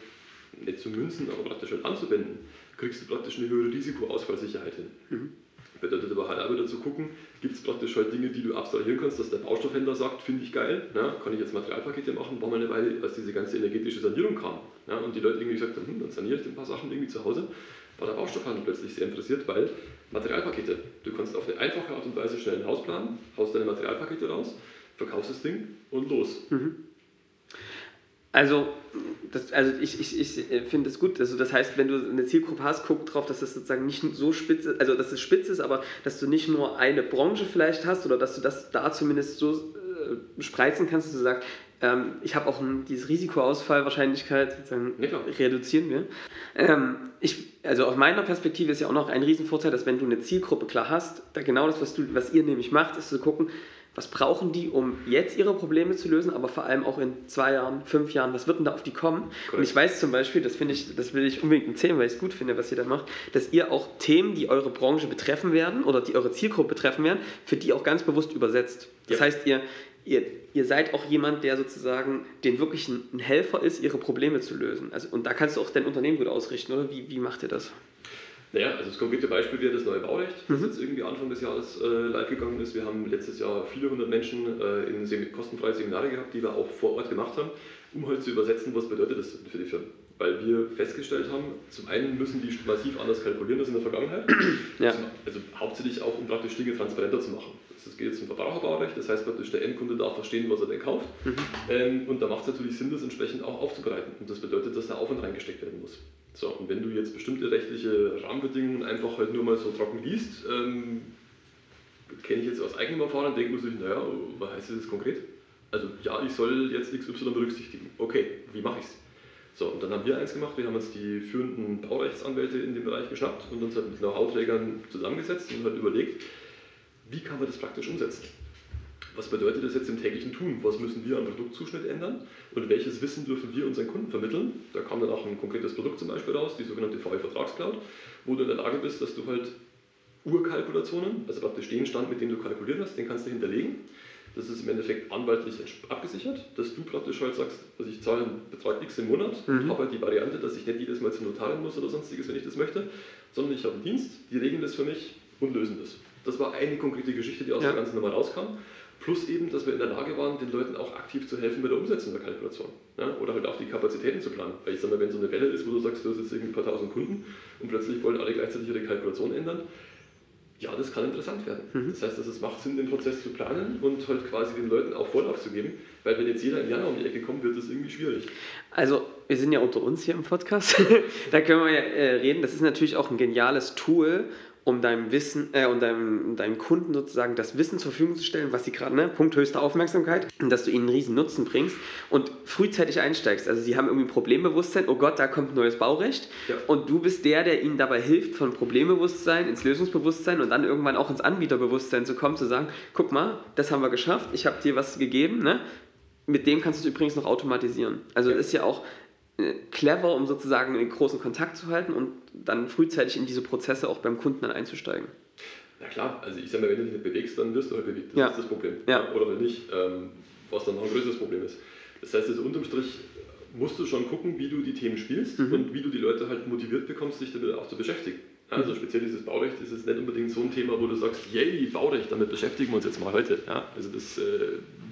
nicht zu münzen, aber praktisch halt anzuwenden, kriegst du praktisch eine höhere Risikoausfallsicherheit hin. Mhm. Bedeutet aber halt auch wieder zu gucken, gibt es praktisch halt Dinge, die du abstrahieren kannst, dass der Baustoffhändler sagt, finde ich geil, ja, kann ich jetzt Materialpakete machen, war mal eine Weile, als diese ganze energetische Sanierung kam. Ja, und die Leute irgendwie gesagt haben, hm, dann saniere ich ein paar Sachen irgendwie zu Hause, war der Baustoffhandel plötzlich sehr interessiert, weil Materialpakete, du kannst auf eine einfache Art und Weise schnell ein Haus planen, haust deine Materialpakete raus, verkaufst das Ding und los. Mhm. Also, das, also ich, ich, ich äh, finde es gut. Also das heißt, wenn du eine Zielgruppe hast, guck drauf, dass das sozusagen nicht so spitz ist, also dass es spitz ist, aber dass du nicht nur eine Branche vielleicht hast oder dass du das da zumindest so äh, spreizen kannst, dass du sagst, ähm, ich habe auch ein, diese Risikoausfallwahrscheinlichkeit sozusagen ja, reduzieren wir. Ähm, ich, also aus meiner Perspektive ist ja auch noch ein Riesenvorteil, dass wenn du eine Zielgruppe klar hast, da genau das, was, du, was ihr nämlich macht, ist zu gucken, was brauchen die, um jetzt ihre Probleme zu lösen, aber vor allem auch in zwei Jahren, fünf Jahren, was wird denn da auf die kommen? Correct. Und ich weiß zum Beispiel, das finde ich, das will ich unbedingt erzählen, weil ich es gut finde, was ihr da macht, dass ihr auch Themen, die eure Branche betreffen werden oder die eure Zielgruppe betreffen werden, für die auch ganz bewusst übersetzt. Das ja. heißt, ihr, ihr, ihr seid auch jemand, der sozusagen den wirklich ein Helfer ist, ihre Probleme zu lösen. Also, und da kannst du auch dein Unternehmen gut ausrichten, oder? Wie, wie macht ihr das? Naja, also das konkrete Beispiel wäre das neue Baurecht, das mhm. jetzt irgendwie Anfang des Jahres äh, live gegangen ist. Wir haben letztes Jahr viele hundert Menschen äh, in sem kostenfreie Seminare gehabt, die wir auch vor Ort gemacht haben, um halt zu übersetzen, was bedeutet das für die Firmen. Weil wir festgestellt haben, zum einen müssen die massiv anders kalkulieren als in der Vergangenheit, ja. also hauptsächlich auch, um praktisch Dinge transparenter zu machen. Das geht jetzt im Verbraucherbaurecht, das heißt praktisch, der Endkunde darf verstehen, was er denn kauft. Mhm. Ähm, und da macht es natürlich Sinn, das entsprechend auch aufzubereiten. Und das bedeutet, dass der Aufwand reingesteckt werden muss. So, und wenn du jetzt bestimmte rechtliche Rahmenbedingungen einfach halt nur mal so trocken liest, ähm, kenne ich jetzt aus eigenem Erfahrung, denkt man sich, naja, was heißt das jetzt konkret? Also, ja, ich soll jetzt XY berücksichtigen. Okay, wie mache ich es? So, und dann haben wir eins gemacht, wir haben uns die führenden Baurechtsanwälte in dem Bereich geschnappt und uns halt mit Know-how-Trägern zusammengesetzt und halt überlegt, wie kann man das praktisch umsetzen? Was bedeutet das jetzt im täglichen Tun? Was müssen wir am Produktzuschnitt ändern? Und welches Wissen dürfen wir unseren Kunden vermitteln? Da kam dann auch ein konkretes Produkt zum Beispiel raus, die sogenannte VE-Vertragscloud, wo du in der Lage bist, dass du halt Urkalkulationen, also praktisch den Stand, mit dem du kalkuliert hast, den kannst du hinterlegen. Das ist im Endeffekt anwaltlich abgesichert, dass du praktisch halt sagst, also ich zahle einen Betrag X im Monat mhm. habe halt die Variante, dass ich nicht jedes Mal zum Notar muss oder sonstiges, wenn ich das möchte, sondern ich habe einen Dienst, die regeln das für mich und lösen das. Das war eine konkrete Geschichte, die aus ja. der ganzen Nummer rauskam. Plus eben, dass wir in der Lage waren, den Leuten auch aktiv zu helfen bei der Umsetzung der Kalkulation. Ja? Oder halt auch die Kapazitäten zu planen. Weil ich sage mal, wenn so eine Welle ist, wo du sagst, du hast jetzt irgendwie ein paar tausend Kunden und plötzlich wollen alle gleichzeitig ihre Kalkulation ändern, ja, das kann interessant werden. Mhm. Das heißt, dass es macht Sinn, den Prozess zu planen und halt quasi den Leuten auch Vorlauf zu geben, weil wenn jetzt jeder im Januar um die Ecke kommt, wird das irgendwie schwierig. Also, wir sind ja unter uns hier im Podcast, da können wir ja äh, reden. Das ist natürlich auch ein geniales Tool, um deinem Wissen, äh, um deinem, deinem Kunden sozusagen das Wissen zur Verfügung zu stellen, was sie gerade, ne, Punkt höchste Aufmerksamkeit, und dass du ihnen einen riesen Nutzen bringst und frühzeitig einsteigst. Also sie haben irgendwie ein Problembewusstsein, oh Gott, da kommt ein neues Baurecht ja. und du bist der, der ihnen dabei hilft, von Problembewusstsein ins Lösungsbewusstsein und dann irgendwann auch ins Anbieterbewusstsein zu kommen, zu sagen, guck mal, das haben wir geschafft, ich habe dir was gegeben, ne? mit dem kannst du es übrigens noch automatisieren. Also ja. ist ja auch clever, um sozusagen einen großen Kontakt zu halten und dann frühzeitig in diese Prozesse auch beim Kunden dann einzusteigen. Na klar, also ich sage mal, wenn du dich nicht bewegst, dann wirst du halt bewegt. Das Ja. ist das Problem. Ja. Oder wenn nicht, ähm, was dann noch ein größeres Problem ist. Das heißt, also unterm Strich musst du schon gucken, wie du die Themen spielst Mhm. und wie du die Leute halt motiviert bekommst, sich damit auch zu beschäftigen. Also speziell dieses Baurecht ist jetzt nicht unbedingt so ein Thema, wo du sagst, yay, Baurecht, damit beschäftigen wir uns jetzt mal heute. Ja, also das äh,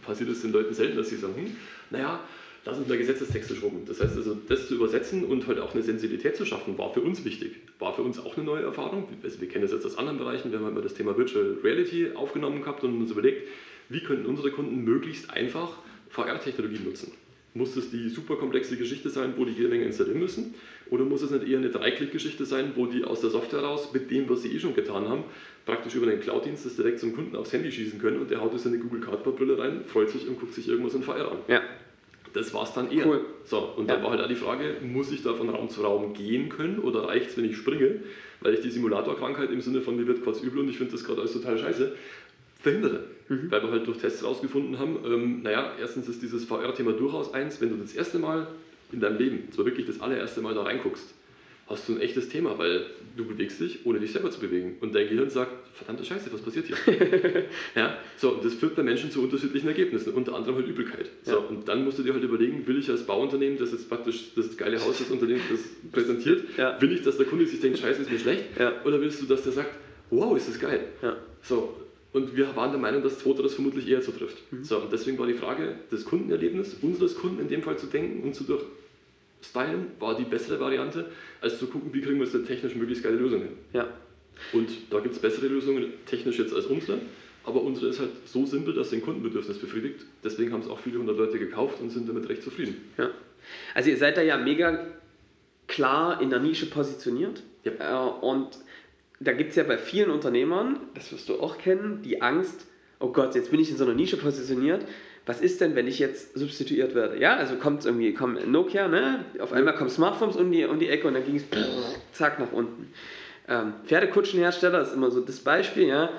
passiert es den Leuten selten, dass sie sagen, hm, naja, lass uns mal Gesetzestexte schrubben. Das heißt also, das zu übersetzen und halt auch eine Sensibilität zu schaffen, war für uns wichtig. War für uns auch eine neue Erfahrung. Also wir kennen das jetzt aus anderen Bereichen. Wir haben halt mal das Thema Virtual Reality aufgenommen gehabt und uns überlegt, wie könnten unsere Kunden möglichst einfach VR-Technologie nutzen. Muss es die super komplexe Geschichte sein, wo die jede Menge installieren müssen? Oder muss es nicht eher eine Dreiklick-Geschichte sein, wo die aus der Software raus mit dem, was sie eh schon getan haben, praktisch über den Cloud-Dienst das direkt zum Kunden aufs Handy schießen können und der haut es in eine Google Cardboard-Brille rein, freut sich und guckt sich irgendwas in VR an. Ja. Das war es dann eher. Cool. So, und Ja. da war halt auch die Frage, muss ich da von Raum zu Raum gehen können oder reicht es, wenn ich springe, weil ich die Simulatorkrankheit im Sinne von mir wird kurz übel und ich finde das gerade alles total scheiße, verhindere. Mhm. Weil wir halt durch Tests rausgefunden haben, ähm, naja, erstens ist dieses VR-Thema durchaus eins, wenn du das erste Mal in deinem Leben, zwar wirklich das allererste Mal da reinguckst, hast du ein echtes Thema, weil du bewegst dich, ohne dich selber zu bewegen. Und dein Gehirn sagt, verdammte Scheiße, was passiert hier? ja, so, das führt bei Menschen zu unterschiedlichen Ergebnissen, unter anderem halt Übelkeit. So, Ja. und dann musst du dir halt überlegen, will ich als Bauunternehmen, das jetzt praktisch das geile Haus des Unternehmens das präsentiert, Ja. will ich, dass der Kunde sich denkt, scheiße, ist mir schlecht? Ja. Oder willst du, dass der sagt, wow, ist das geil? So, und wir waren der Meinung, dass Zweiteres vermutlich eher zutrifft. Mhm. So, und deswegen war die Frage, das Kundenerlebnis, unseres Kunden in dem Fall zu denken und zu durchstylen, war die bessere Variante, als zu gucken, wie kriegen wir jetzt eine technisch möglichst geile Lösung hin. Ja. Und da gibt es bessere Lösungen, technisch jetzt als unsere, aber unsere ist halt so simpel, dass sie ein Kundenbedürfnis befriedigt. Deswegen haben es auch viele hundert Leute gekauft und sind damit recht zufrieden. Ja. Also ihr seid da ja mega klar in der Nische positioniert. Äh, und da gibt es ja bei vielen Unternehmern, das wirst du auch kennen, die Angst, oh Gott, jetzt bin ich in so einer Nische positioniert. Was ist denn, wenn ich jetzt substituiert werde? Ja, also kommt irgendwie, kommt Nokia, ne? Auf einmal kommen Smartphones um die, um die Ecke und dann ging es zack nach unten. Ähm, Pferdekutschenhersteller ist immer so das Beispiel, ja.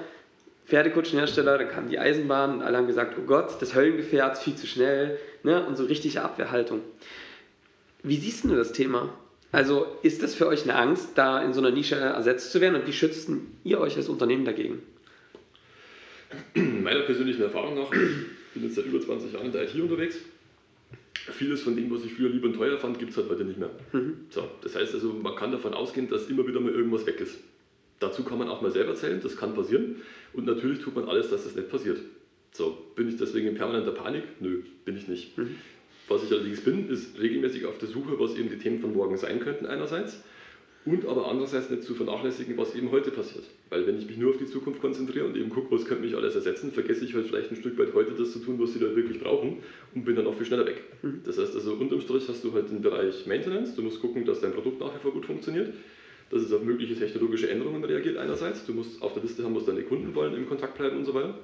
Pferdekutschenhersteller, dann kam die Eisenbahn und alle haben gesagt, oh Gott, das Höllengefährt ist viel zu schnell, ne? Und so richtige Abwehrhaltung. Wie siehst du das Thema? Also ist das für euch eine Angst, da in so einer Nische ersetzt zu werden und wie schützt ihr euch als Unternehmen dagegen? Meiner persönlichen Erfahrung nach, bin jetzt seit über 20 Jahren in der IT unterwegs. Vieles von dem, was ich früher lieb und teuer fand, gibt es halt heute nicht mehr. So, das heißt also, man kann davon ausgehen, dass immer wieder mal irgendwas weg ist. Dazu kann man auch mal selber zählen, das kann passieren. Und natürlich tut man alles, dass das nicht passiert. So, bin ich deswegen in permanenter Panik? Nö, bin ich nicht. Was ich allerdings bin, ist regelmäßig auf der Suche, was eben die Themen von morgen sein könnten einerseits und aber andererseits nicht zu vernachlässigen, was eben heute passiert. Weil wenn ich mich nur auf die Zukunft konzentriere und eben gucke, was könnte mich alles ersetzen, vergesse ich halt vielleicht ein Stück weit heute das zu tun, was die Leute wirklich brauchen und bin dann auch viel schneller weg. Das heißt also, unterm Strich hast du halt den Bereich Maintenance, du musst gucken, dass dein Produkt nach wie vor gut funktioniert, dass es auf mögliche technologische Änderungen reagiert einerseits, du musst auf der Liste haben, was deine Kunden wollen, im Kontakt bleiben und so weiter.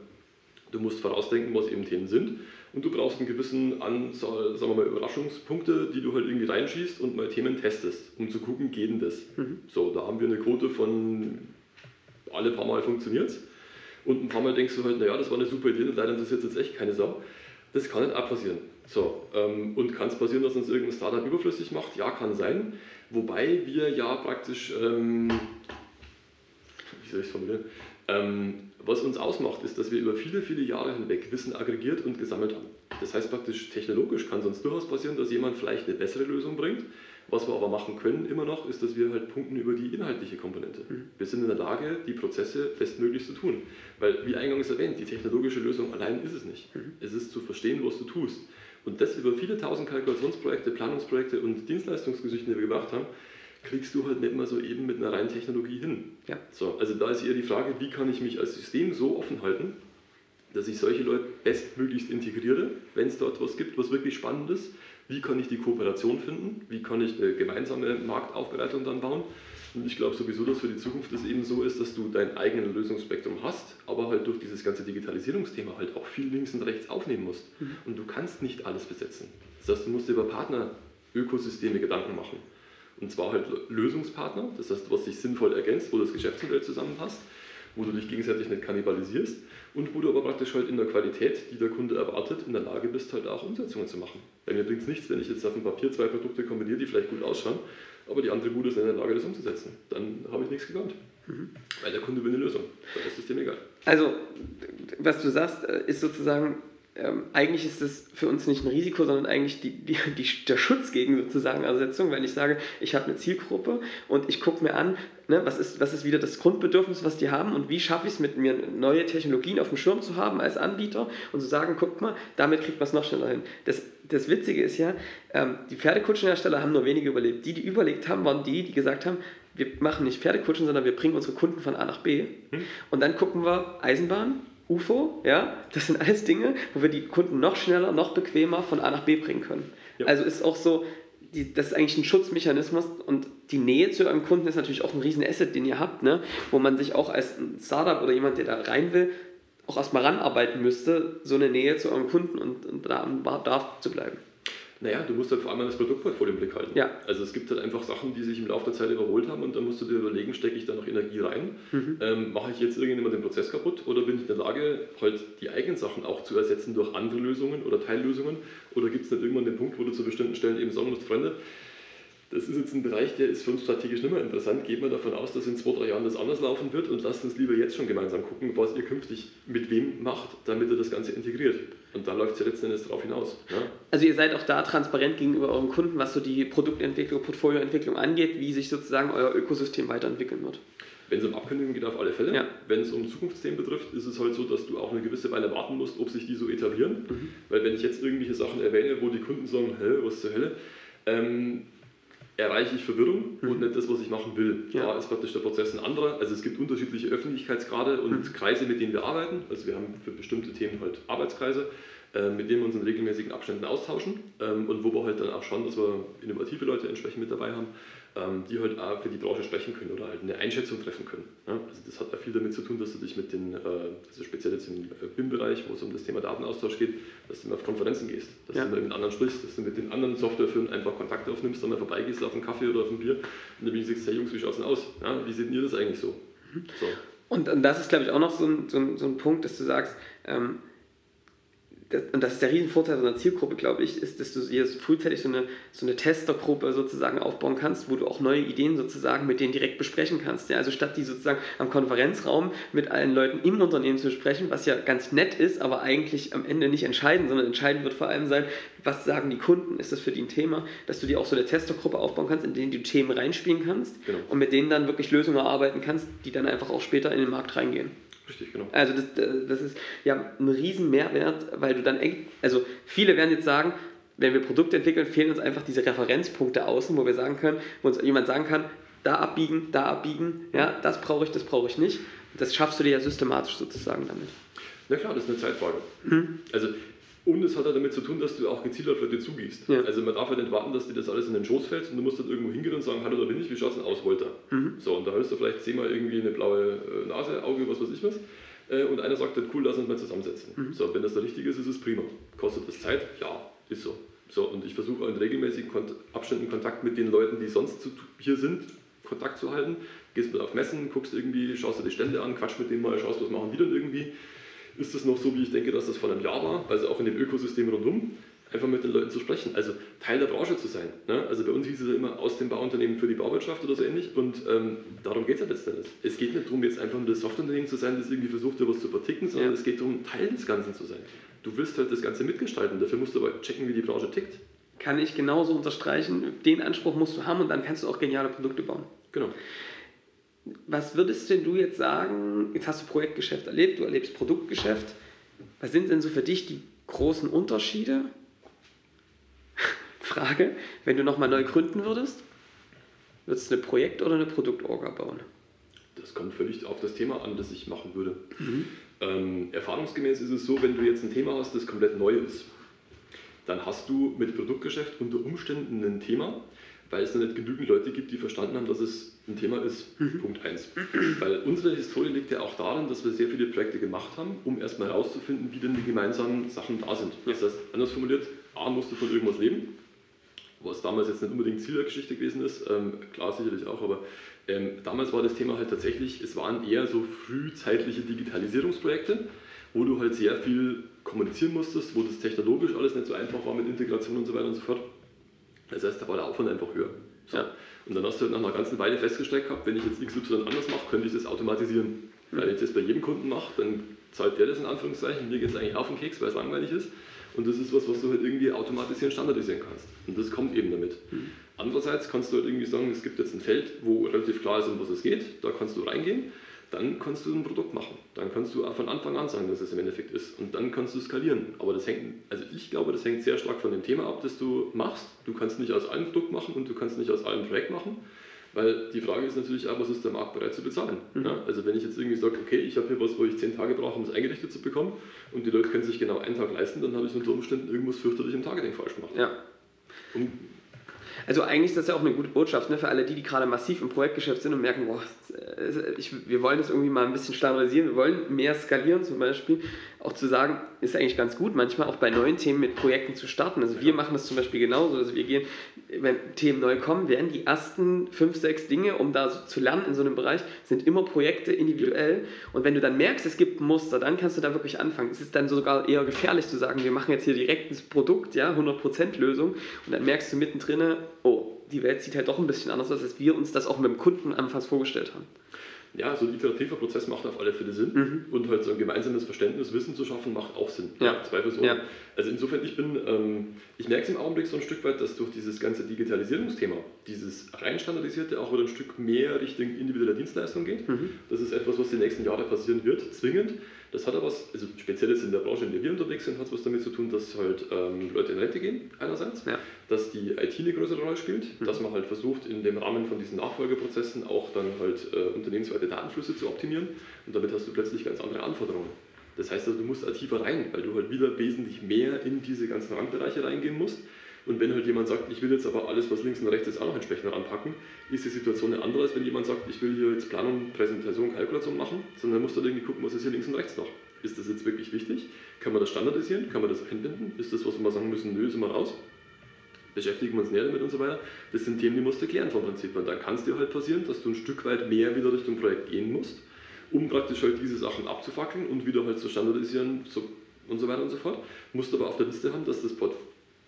Du musst vorausdenken, was eben Themen sind und du brauchst einen gewissen Anzahl, sagen wir mal, Überraschungspunkte, die du halt irgendwie reinschießt und mal Themen testest, um zu gucken, geht denn das? So, da haben wir eine Quote von alle paar Mal funktioniert und ein paar Mal denkst du halt, naja, das war eine super Idee und leider interessiert jetzt echt keine Sau. Das kann nicht auch passieren. So, ähm, und kann es passieren, dass uns irgendein Startup überflüssig macht? Ja, kann sein. Wobei wir ja praktisch, ähm, wie soll ich es formulieren, was uns ausmacht, ist, dass wir über viele, viele Jahre hinweg Wissen aggregiert und gesammelt haben. Das heißt praktisch, technologisch kann es uns durchaus passieren, dass jemand vielleicht eine bessere Lösung bringt. Was wir aber machen können immer noch, ist, dass wir halt punkten über die inhaltliche Komponente. Wir sind in der Lage, die Prozesse bestmöglich zu tun. Weil, wie eingangs erwähnt, die technologische Lösung allein ist es nicht. Es ist zu verstehen, was du tust. Und das über viele tausend Kalkulationsprojekte, Planungsprojekte und Dienstleistungsgeschichten, die wir gemacht haben, kriegst du halt nicht mal so eben mit einer reinen Technologie hin. Ja. So, also da ist eher die Frage, wie kann ich mich als System so offen halten, dass ich solche Leute bestmöglichst integriere, wenn es dort was gibt, was wirklich spannend ist. Wie kann ich die Kooperation finden? Wie kann ich eine gemeinsame Marktaufbereitung dann bauen? Und ich glaube sowieso, dass für die Zukunft es eben so ist, dass du dein eigenes Lösungsspektrum hast, aber halt durch dieses ganze Digitalisierungsthema halt auch viel links und rechts aufnehmen musst. Und du kannst nicht alles besetzen. Das heißt, du musst dir über Partner-Ökosysteme Gedanken machen. Und zwar halt Lösungspartner, das heißt, was sich sinnvoll ergänzt, wo das Geschäftsmodell zusammenpasst, wo du dich gegenseitig nicht kannibalisierst und wo du aber praktisch halt in der Qualität, die der Kunde erwartet, in der Lage bist, halt auch Umsetzungen zu machen. Weil mir bringt es nichts, wenn ich jetzt auf dem Papier zwei Produkte kombiniere, die vielleicht gut ausschauen, aber die andere Bude ist nicht in der Lage, das umzusetzen. Dann habe ich nichts gelernt. Mhm. Weil der Kunde will eine Lösung. Das ist dem egal. Also, was du sagst, äh, ist sozusagen, ähm, eigentlich ist es für uns nicht ein Risiko, sondern eigentlich die, die, die, der Schutz gegen sozusagen Ersetzung, wenn ich sage, ich habe eine Zielgruppe und ich gucke mir an, ne, was, ist, was ist wieder das Grundbedürfnis, was die haben und wie schaffe ich es mit mir, neue Technologien auf dem Schirm zu haben als Anbieter und zu sagen, guck mal, damit kriegt man es noch schneller hin. Das, das Witzige ist ja, ähm, die Pferdekutschenhersteller haben nur wenige überlebt. Die, die überlegt haben, waren die, die gesagt haben, wir machen nicht Pferdekutschen, sondern wir bringen unsere Kunden von A nach B. Hm. Und dann gucken wir Eisenbahn, UFO, ja, das sind alles Dinge, wo wir die Kunden noch schneller, noch bequemer von A nach B bringen können. Ja. Also ist auch so, die, das ist eigentlich ein Schutzmechanismus und die Nähe zu eurem Kunden ist natürlich auch ein riesen Asset, den ihr habt, ne? wo man sich auch als ein Startup oder jemand, der da rein will, auch erstmal ranarbeiten müsste, so eine Nähe zu eurem Kunden und, und da am Bedarf zu bleiben. Naja, du musst halt vor allem das Produktportfolio im Blick halten. Ja. Also es gibt halt einfach Sachen, die sich im Laufe der Zeit überholt haben und dann musst du dir überlegen, stecke ich da noch Energie rein? Mhm. Ähm, mache ich jetzt irgendjemand den Prozess kaputt oder bin ich in der Lage, halt die eigenen Sachen auch zu ersetzen durch andere Lösungen oder Teillösungen? Oder gibt es nicht irgendwann den Punkt, wo du zu bestimmten Stellen eben sagen musst, Freunde, das ist jetzt ein Bereich, der ist für uns strategisch nicht mehr interessant. Geht man davon aus, dass in zwei, drei Jahren das anders laufen wird und lasst uns lieber jetzt schon gemeinsam gucken, was ihr künftig mit wem macht, damit ihr das Ganze integriert. Und da läuft es ja letzten Endes darauf hinaus. Ja? Also ihr seid auch da transparent gegenüber euren Kunden, was so die Produktentwicklung, Portfolioentwicklung angeht, wie sich sozusagen euer Ökosystem weiterentwickeln wird. Wenn es um Abkündigungen geht, auf alle Fälle. Ja. Wenn es um Zukunftsthemen betrifft, ist es halt so, dass du auch eine gewisse Weile warten musst, ob sich die so etablieren. Mhm. Weil wenn ich jetzt irgendwelche Sachen erwähne, wo die Kunden sagen, hä, was zur Hölle, ähm, erreiche ich Verwirrung mhm. und nicht das, was ich machen will. Ja. Da ist praktisch der Prozess ein anderer. Also es gibt unterschiedliche Öffentlichkeitsgrade und mhm. Kreise, mit denen wir arbeiten. Also wir haben für bestimmte Themen halt Arbeitskreise, äh, mit denen wir uns in regelmäßigen Abständen austauschen ähm, und wo wir halt dann auch schauen, dass wir innovative Leute entsprechend mit dabei haben die halt auch für die Branche sprechen können oder halt eine Einschätzung treffen können. Also das hat auch viel damit zu tun, dass du dich mit den, äh, also speziell jetzt im äh, BIM-Bereich, wo es um das Thema Datenaustausch geht, dass du mal auf Konferenzen gehst, dass ja. du mal mit anderen sprichst, dass du mit den anderen Softwarefirmen einfach Kontakt aufnimmst, dann mal vorbeigehst auf einen Kaffee oder auf ein Bier und dann sagst, hey Jungs, wie schaut es denn aus? Ja, wie seht ihr das eigentlich so? Mhm. so. Und, und das ist, glaube ich, auch noch so ein, so ein, so ein Punkt, dass du sagst, ähm, das, und das ist der Riesenvorteil so einer Zielgruppe, glaube ich, ist, dass du jetzt frühzeitig so eine, so eine Testergruppe sozusagen aufbauen kannst, wo du auch neue Ideen sozusagen mit denen direkt besprechen kannst. Ja? Also statt die sozusagen am Konferenzraum mit allen Leuten im Unternehmen zu besprechen, was ja ganz nett ist, aber eigentlich am Ende nicht entscheidend, sondern entscheidend wird vor allem sein, was sagen die Kunden, ist das für die ein Thema, dass du dir auch so eine Testergruppe aufbauen kannst, in denen du Themen reinspielen kannst genau. und mit denen dann wirklich Lösungen erarbeiten kannst, die dann einfach auch später in den Markt reingehen. Richtig, genau. Also das, das ist ja ein riesen Mehrwert, weil du dann eng, also viele werden jetzt sagen, wenn wir Produkte entwickeln, fehlen uns einfach diese Referenzpunkte außen, wo wir sagen können, wo uns jemand sagen kann, da abbiegen, da abbiegen, ja, das brauche ich, das brauche ich nicht. Das schaffst du dir ja systematisch sozusagen damit. Na klar, das ist eine Zeitfrage. Mhm. Also und es hat halt damit zu tun, dass du auch gezielt auf Leute zugehst. Ja. Also man darf halt nicht warten, dass dir das alles in den Schoß fällt und du musst dann irgendwo hingehen und sagen, hallo, da bin ich, wie schaut es denn aus, Volta? Mhm. So, und da hörst du vielleicht zehnmal irgendwie eine blaue äh, Nase, Auge, was weiß ich was. Äh, und einer sagt dann, cool, lass uns mal zusammensetzen. Mhm. So, wenn das der richtige ist, ist es prima. Kostet das Zeit? Ja, ist so. So, und ich versuche in regelmäßigen Abständen Kontakt mit den Leuten, die sonst hier sind, Kontakt zu halten. Gehst mal auf Messen, guckst irgendwie, schaust dir die Stände an, quatsch mit denen mal, schaust, was machen die dann irgendwie ist es noch so, wie ich denke, dass das vor einem Jahr war, also auch in dem Ökosystem rundum, einfach mit den Leuten zu sprechen, also Teil der Branche zu sein. Ne? Also bei uns hieß es ja immer aus dem Bauunternehmen für die Bauwirtschaft oder so ähnlich und ähm, darum geht es ja letztendlich. Es geht nicht darum, jetzt einfach nur das Softwareunternehmen zu sein, das irgendwie versucht, dir was zu verticken, sondern ja. es geht darum, Teil des Ganzen zu sein. Du willst halt das Ganze mitgestalten, dafür musst du aber checken, wie die Branche tickt. Kann ich genauso unterstreichen, den Anspruch musst du haben und dann kannst du auch geniale Produkte bauen. Genau. Was würdest denn du jetzt sagen, jetzt hast du Projektgeschäft erlebt, du erlebst Produktgeschäft, was sind denn so für dich die großen Unterschiede? Frage, wenn du nochmal neu gründen würdest, würdest du eine Projekt- oder eine Produktorga bauen? Das kommt völlig auf das Thema an, das ich machen würde. Mhm. Ähm, erfahrungsgemäß ist es so, wenn du jetzt ein Thema hast, das komplett neu ist, dann hast du mit Produktgeschäft unter Umständen ein Thema, weil es noch nicht genügend Leute gibt, die verstanden haben, dass es ein Thema ist. Mhm. Punkt 1. Weil unsere Historie liegt ja auch darin, dass wir sehr viele Projekte gemacht haben, um erstmal herauszufinden, wie denn die gemeinsamen Sachen da sind. Das heißt, anders formuliert, A musst du von irgendwas leben, was damals jetzt nicht unbedingt Ziel der Geschichte gewesen ist, ähm, klar sicherlich auch, aber ähm, damals war das Thema halt tatsächlich, es waren eher so frühzeitliche Digitalisierungsprojekte, wo du halt sehr viel kommunizieren musstest, wo das technologisch alles nicht so einfach war mit Integration und so weiter und so fort. Das heißt, da war der Aufwand einfach höher. So. Ja. Und dann hast du halt nach einer ganzen Weile festgestellt gehabt, wenn ich jetzt XY anders mache, könnte ich das automatisieren. Weil ich das bei jedem Kunden mache, dann zahlt der das in Anführungszeichen, mir geht es eigentlich auf den Keks, weil es langweilig ist. Und das ist was, was du halt irgendwie automatisieren, standardisieren kannst. Und das kommt eben damit. Mhm. Andererseits kannst du halt irgendwie sagen, es gibt jetzt ein Feld, wo relativ klar ist, um was es geht, da kannst du reingehen, dann kannst du ein Produkt machen. Dann kannst du von Anfang an sagen, dass es im Endeffekt ist. Und dann kannst du skalieren. Aber das hängt, also ich glaube, das hängt sehr stark von dem Thema ab, das du machst. Du kannst nicht aus einem Produkt machen und du kannst nicht aus einem Projekt machen. Weil die Frage ist natürlich auch, was ist der Markt bereit zu bezahlen? Mhm. Ja, also wenn ich jetzt irgendwie sage, okay, ich habe hier was, wo ich zehn Tage brauche, um es eingerichtet zu bekommen und die Leute können sich genau einen Tag leisten, dann habe ich unter Umständen irgendwas fürchterlich im Targeting falsch gemacht. Ja. Und also eigentlich ist das ja auch eine gute Botschaft ne, für alle die, die gerade massiv im Projektgeschäft sind und merken, boah, ich, wir wollen das irgendwie mal ein bisschen standardisieren, wir wollen mehr skalieren zum Beispiel. Auch zu sagen, ist eigentlich ganz gut, manchmal auch bei neuen Themen mit Projekten zu starten. Also wir machen das zum Beispiel genauso. Also wir gehen, wenn Themen neu kommen, werden die ersten fünf, sechs Dinge, um da so zu lernen in so einem Bereich, sind immer Projekte individuell. Und wenn du dann merkst, es gibt ein Muster, dann kannst du da wirklich anfangen. Es ist dann sogar eher gefährlich zu sagen, wir machen jetzt hier direkt ein Produkt, ja, 100% Lösung. Und dann merkst du mittendrin, oh, die Welt sieht halt doch ein bisschen anders aus, als wir uns das auch mit dem Kunden anfangs vorgestellt haben ja, so ein iterativer Prozess macht auf alle Fälle Sinn mhm. und halt so ein gemeinsames Verständnis, Wissen zu schaffen, macht auch Sinn. Ja. Zwei Personen. Ja. Also insofern, ich bin, ähm, ich merke es im Augenblick so ein Stück weit, dass durch dieses ganze Digitalisierungsthema, dieses rein standardisierte auch wieder ein Stück mehr Richtung individuelle Dienstleistung geht. Mhm. Das ist etwas, was die nächsten Jahre passieren wird, zwingend. Das hat aber was, also speziell jetzt in der Branche, in der wir unterwegs sind, hat es was damit zu tun, dass halt ähm, Leute in Rente gehen, einerseits, ja. dass die IT eine größere Rolle spielt, mhm. dass man halt versucht, in dem Rahmen von diesen Nachfolgeprozessen auch dann halt äh, unternehmensweite Datenflüsse zu optimieren und damit hast du plötzlich ganz andere Anforderungen. Das heißt also, du musst tiefer rein, weil du halt wieder wesentlich mehr in diese ganzen Randbereiche reingehen musst. Und wenn halt jemand sagt, ich will jetzt aber alles, was links und rechts ist, auch noch entsprechend anpacken, ist die Situation eine andere, als wenn jemand sagt, ich will hier jetzt Planung, Präsentation, Kalkulation machen, sondern musst du halt irgendwie gucken, was ist hier links und rechts noch. Ist das jetzt wirklich wichtig? Kann man das standardisieren? Kann man das einbinden? Ist das, was wir sagen müssen, nö, sind wir raus? Beschäftigen wir uns näher damit und so weiter? Das sind Themen, die musst du klären vom Prinzip. Und dann kann es dir halt passieren, dass du ein Stück weit mehr wieder Richtung Projekt gehen musst, um praktisch halt diese Sachen abzufackeln und wieder halt zu standardisieren so, und so weiter und so fort. Musst aber auf der Liste haben, dass das Port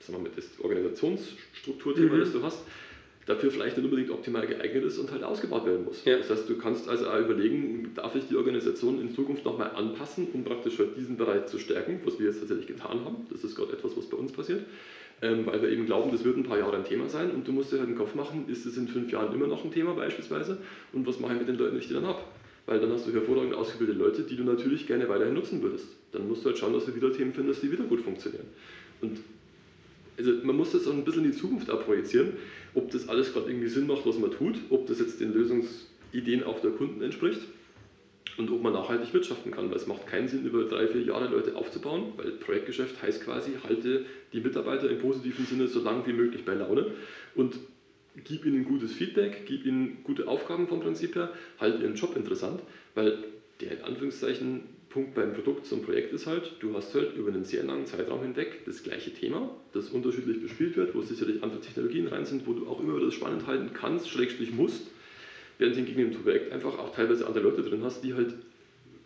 sagen wir mal, das Organisationsstrukturthema, mhm. das du hast, dafür vielleicht nicht unbedingt optimal geeignet ist und halt ausgebaut werden muss. Ja. Das heißt, du kannst also auch überlegen, darf ich die Organisation in Zukunft nochmal anpassen, um praktisch halt diesen Bereich zu stärken, was wir jetzt tatsächlich getan haben. Das ist gerade etwas, was bei uns passiert. Ähm, weil wir eben glauben, das wird ein paar Jahre ein Thema sein und du musst dir halt den Kopf machen, ist es in fünf Jahren immer noch ein Thema beispielsweise und was mache ich mit den Leuten, die ich dann habe? Weil dann hast du hervorragend ausgebildete Leute, die du natürlich gerne weiterhin nutzen würdest. Dann musst du halt schauen, dass du wieder Themen findest, die wieder gut funktionieren. Und also man muss das auch ein bisschen in die Zukunft abprojizieren, ob das alles gerade irgendwie Sinn macht, was man tut, ob das jetzt den Lösungsideen auch der Kunden entspricht und ob man nachhaltig wirtschaften kann, weil es macht keinen Sinn, über drei, vier Jahre Leute aufzubauen, weil Projektgeschäft heißt quasi, halte die Mitarbeiter im positiven Sinne so lange wie möglich bei Laune und gib ihnen gutes Feedback, gib ihnen gute Aufgaben vom Prinzip her, halte ihren Job interessant, weil der in Anführungszeichen Punkt beim Produkt zum Projekt ist halt, du hast halt über einen sehr langen Zeitraum hinweg das gleiche Thema, das unterschiedlich bespielt wird, wo sicherlich andere Technologien rein sind, wo du auch immer wieder das spannend halten kannst, schrägstrich musst, während hingegen im Projekt einfach auch teilweise andere Leute drin hast, die halt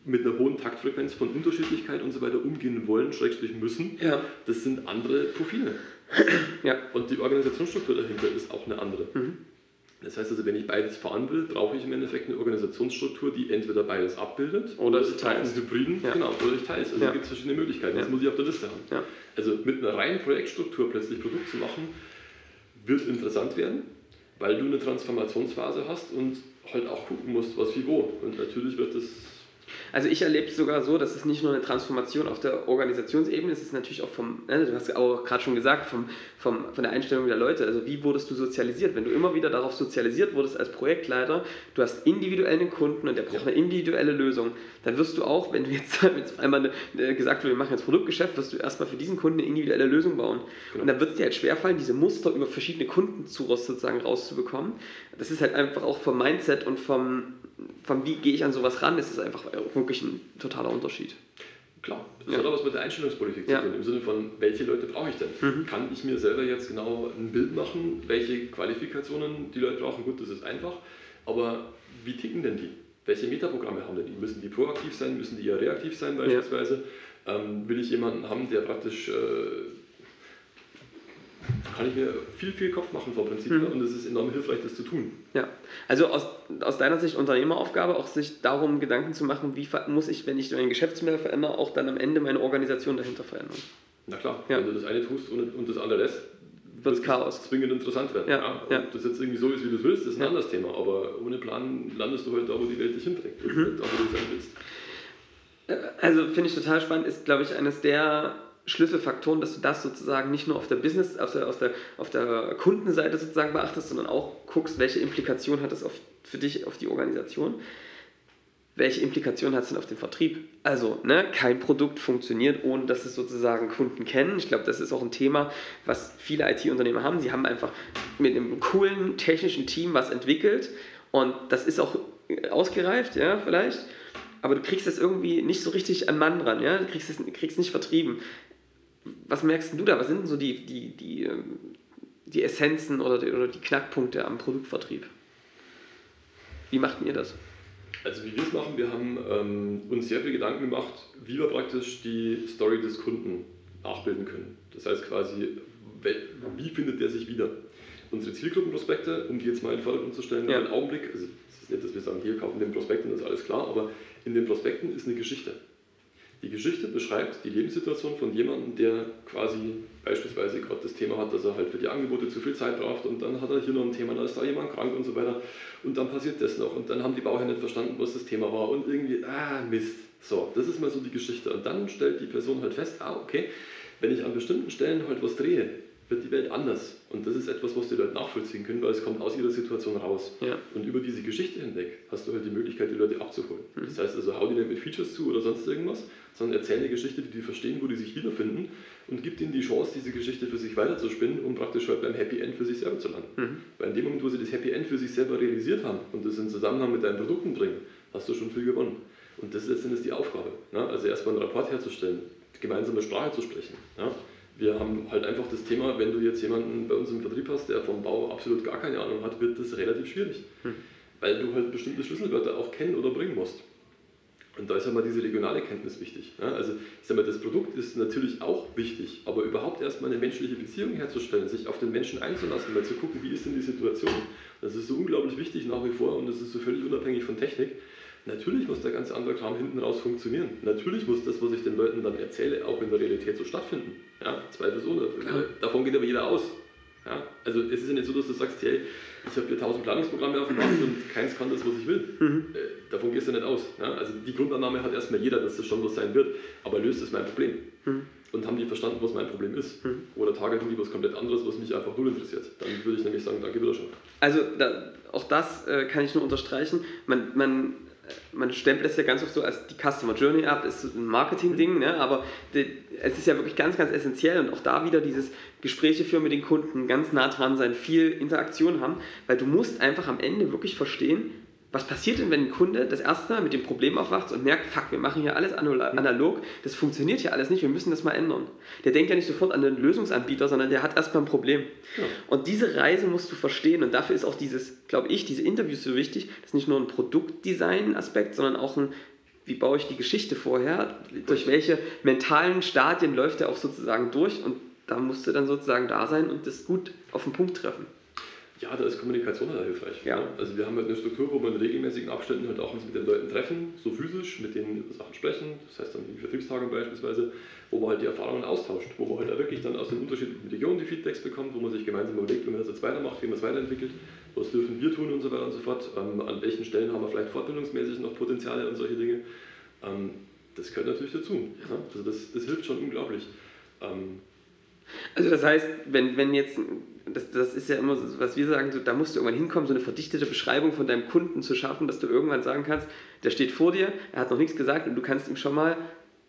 mit einer hohen Taktfrequenz von Unterschiedlichkeit und so weiter umgehen wollen, schrägstrich müssen. Ja. Das sind andere Profile. Ja. Und die Organisationsstruktur dahinter ist auch eine andere. Mhm. Das heißt also, wenn ich beides fahren will, brauche ich im Endeffekt eine Organisationsstruktur, die entweder beides abbildet oder ich teile Hybriden, ja. genau, oder ich teile es. Also ja. gibt es verschiedene Möglichkeiten. Das ja. muss ich auf der Liste haben. Ja. Also mit einer reinen Projektstruktur plötzlich Produkt zu machen, wird interessant werden, weil du eine Transformationsphase hast und halt auch gucken musst, was wie wo. Und natürlich wird das also ich erlebe es sogar so, dass es nicht nur eine Transformation auf der Organisationsebene ist, es ist natürlich auch vom, ne, du hast auch gerade schon gesagt, vom, vom, von der Einstellung der Leute. Also wie wurdest du sozialisiert? Wenn du immer wieder darauf sozialisiert wurdest als Projektleiter, du hast individuell einen Kunden und der braucht eine individuelle Lösung, dann wirst du auch, wenn du jetzt, jetzt einmal eine, gesagt wird, wir machen jetzt Produktgeschäft, wirst du erstmal für diesen Kunden eine individuelle Lösung bauen. Genau. Und dann wird es dir halt schwerfallen, diese Muster über verschiedene Kunden sozusagen rauszubekommen. Das ist halt einfach auch vom Mindset und vom, vom wie gehe ich an sowas ran, ist es einfach wirklich ein totaler Unterschied. Klar, das ja. hat auch was mit der Einstellungspolitik ja. zu tun, im Sinne von, welche Leute brauche ich denn? Mhm. Kann ich mir selber jetzt genau ein Bild machen, welche Qualifikationen die Leute brauchen? Gut, das ist einfach, aber wie ticken denn die? Welche Metaprogramme haben denn die? Müssen die proaktiv sein, müssen die eher reaktiv sein beispielsweise? Ja. Ähm, will ich jemanden haben, der praktisch äh, kann ich mir viel, viel Kopf machen vom Prinzip her und es ist enorm hilfreich, das zu tun. Ja, also aus, aus deiner Sicht Unternehmeraufgabe, auch sich darum Gedanken zu machen, wie muss ich, wenn ich mein Geschäftsmodell verändere, auch dann am Ende meine Organisation dahinter verändern. Na klar, ja. wenn du das eine tust und, und das andere lässt, wird es Chaos. zwingend interessant werden. Ja, ja. ja. Ob das jetzt irgendwie so ist, wie du es willst, ist ein ja. anderes Thema. Aber ohne Plan landest du halt da, wo die Welt dich hinträgt. Mhm. Da, wo du sein willst. Also finde ich total spannend, ist glaube ich eines der Schlüsselfaktoren, dass du das sozusagen nicht nur auf der Business, auf der, auf der, auf der Kundenseite sozusagen beachtest, sondern auch guckst, welche Implikation hat es auf, für dich auf die Organisation. Welche Implikation hat es denn auf den Vertrieb? Also, ne, kein Produkt funktioniert, ohne dass es sozusagen Kunden kennen. Ich glaube, das ist auch ein Thema, was viele IT-Unternehmer haben. Sie haben einfach mit einem coolen technischen Team was entwickelt und das ist auch ausgereift, ja, vielleicht aber du kriegst es irgendwie nicht so richtig an Mann ran, ja? Du kriegst es kriegst nicht vertrieben was merkst du da? Was sind denn so die, die, die, ähm, die Essenzen oder die, oder die Knackpunkte am Produktvertrieb? Wie macht ihr das? Also wie wir es machen, wir haben ähm, uns sehr viel Gedanken gemacht, wie wir praktisch die Story des Kunden nachbilden können. Das heißt quasi, wie findet der sich wieder? Unsere Zielgruppenprospekte, um die jetzt mal in den Vordergrund zu stellen, ja. einen Augenblick, also es ist nicht, dass wir sagen, hier kaufen den Prospekt und das ist alles klar, aber in den Prospekten ist eine Geschichte. Die Geschichte beschreibt die Lebenssituation von jemandem, der quasi beispielsweise gerade das Thema hat, dass er halt für die Angebote zu viel Zeit braucht und dann hat er hier noch ein Thema, da ist da jemand krank und so weiter und dann passiert das noch und dann haben die Bauherren nicht verstanden, was das Thema war und irgendwie, ah Mist. So, das ist mal so die Geschichte und dann stellt die Person halt fest, ah okay, wenn ich an bestimmten Stellen halt was drehe, wird die Welt anders. Und das ist etwas, was die Leute nachvollziehen können, weil es kommt aus ihrer Situation raus. Ja. Und über diese Geschichte hinweg hast du halt die Möglichkeit, die Leute abzuholen. Mhm. Das heißt also, hau die nicht mit Features zu oder sonst irgendwas, sondern erzähl eine Geschichte, die die verstehen, wo die sich wiederfinden und gib ihnen die Chance, diese Geschichte für sich weiterzuspinnen, um praktisch halt beim Happy End für sich selber zu landen. Mhm. Weil in dem Moment, wo sie das Happy End für sich selber realisiert haben und das in Zusammenhang mit deinen Produkten bringen, hast du schon viel gewonnen. Und das ist letztendlich die Aufgabe. Ne? Also erstmal einen Rapport herzustellen, gemeinsame Sprache zu sprechen. Ja? Wir haben halt einfach das Thema, wenn du jetzt jemanden bei uns im Vertrieb hast, der vom Bau absolut gar keine Ahnung hat, wird das relativ schwierig. Hm. Weil du halt bestimmte Schlüsselwörter auch kennen oder bringen musst. Und da ist ja mal diese regionale Kenntnis wichtig. Also ich sag mal, das Produkt ist natürlich auch wichtig, aber überhaupt erstmal eine menschliche Beziehung herzustellen, sich auf den Menschen einzulassen, mal zu gucken, wie ist denn die Situation. Das ist so unglaublich wichtig nach wie vor und das ist so völlig unabhängig von Technik. Natürlich muss der ganze andere Kram hinten raus funktionieren. Natürlich muss das, was ich den Leuten dann erzähle, auch in der Realität so stattfinden. Ja, zweifelsohne. Davon geht aber jeder aus. Ja, also es ist ja nicht so, dass du sagst, hey, ich habe hier tausend Planungsprogramme auf dem Markt und keins kann das, was ich will. Mhm. Äh, davon gehst du nicht aus. Ja, also die Grundannahme hat erstmal jeder, dass das schon was sein wird, aber löst es mein Problem. Mhm. Und haben die verstanden, was mein Problem ist? Mhm. Oder targeten die was komplett anderes, was mich einfach null interessiert? Dann würde ich nämlich sagen, danke wieder schon. Also da, auch das äh, kann ich nur unterstreichen. Man, man man stempelt es ja ganz oft so als die Customer Journey ab, ist ein Marketing-Ding, ne? aber es ist ja wirklich ganz, ganz essentiell und auch da wieder dieses Gespräche führen mit den Kunden, ganz nah dran sein, viel Interaktion haben, weil du musst einfach am Ende wirklich verstehen, was passiert denn, wenn ein Kunde das erste Mal mit dem Problem aufwacht und merkt, fuck, wir machen hier alles analog, das funktioniert hier alles nicht, wir müssen das mal ändern. Der denkt ja nicht sofort an den Lösungsanbieter, sondern der hat erstmal ein Problem. Ja. Und diese Reise musst du verstehen und dafür ist auch dieses, glaube ich, diese Interviews so wichtig. Das ist nicht nur ein Produktdesign-Aspekt, sondern auch ein, wie baue ich die Geschichte vorher, durch welche mentalen Stadien läuft er auch sozusagen durch und da musst du dann sozusagen da sein und das gut auf den Punkt treffen. Ja, da ist Kommunikation halt hilfreich. Ja. Ne? Also wir haben halt eine Struktur, wo wir in regelmäßigen Abständen halt auch uns mit den Leuten treffen, so physisch, mit denen über Sachen sprechen, das heißt dann die Vertriebstagung beispielsweise, wo man halt die Erfahrungen austauscht, wo man halt auch wirklich dann aus den unterschiedlichen Regionen die Feedbacks bekommt, wo man sich gemeinsam überlegt, wie man das jetzt weitermacht, wie man es weiterentwickelt, was dürfen wir tun und so weiter und so fort, ähm, an welchen Stellen haben wir vielleicht fortbildungsmäßig noch Potenziale und solche Dinge. Ähm, das gehört natürlich dazu. Ja? Also das, das hilft schon unglaublich. Ähm, also das heißt, wenn, wenn jetzt, das, das ist ja immer so, was wir sagen, so, da musst du irgendwann hinkommen, so eine verdichtete Beschreibung von deinem Kunden zu schaffen, dass du irgendwann sagen kannst, der steht vor dir, er hat noch nichts gesagt und du kannst ihm schon mal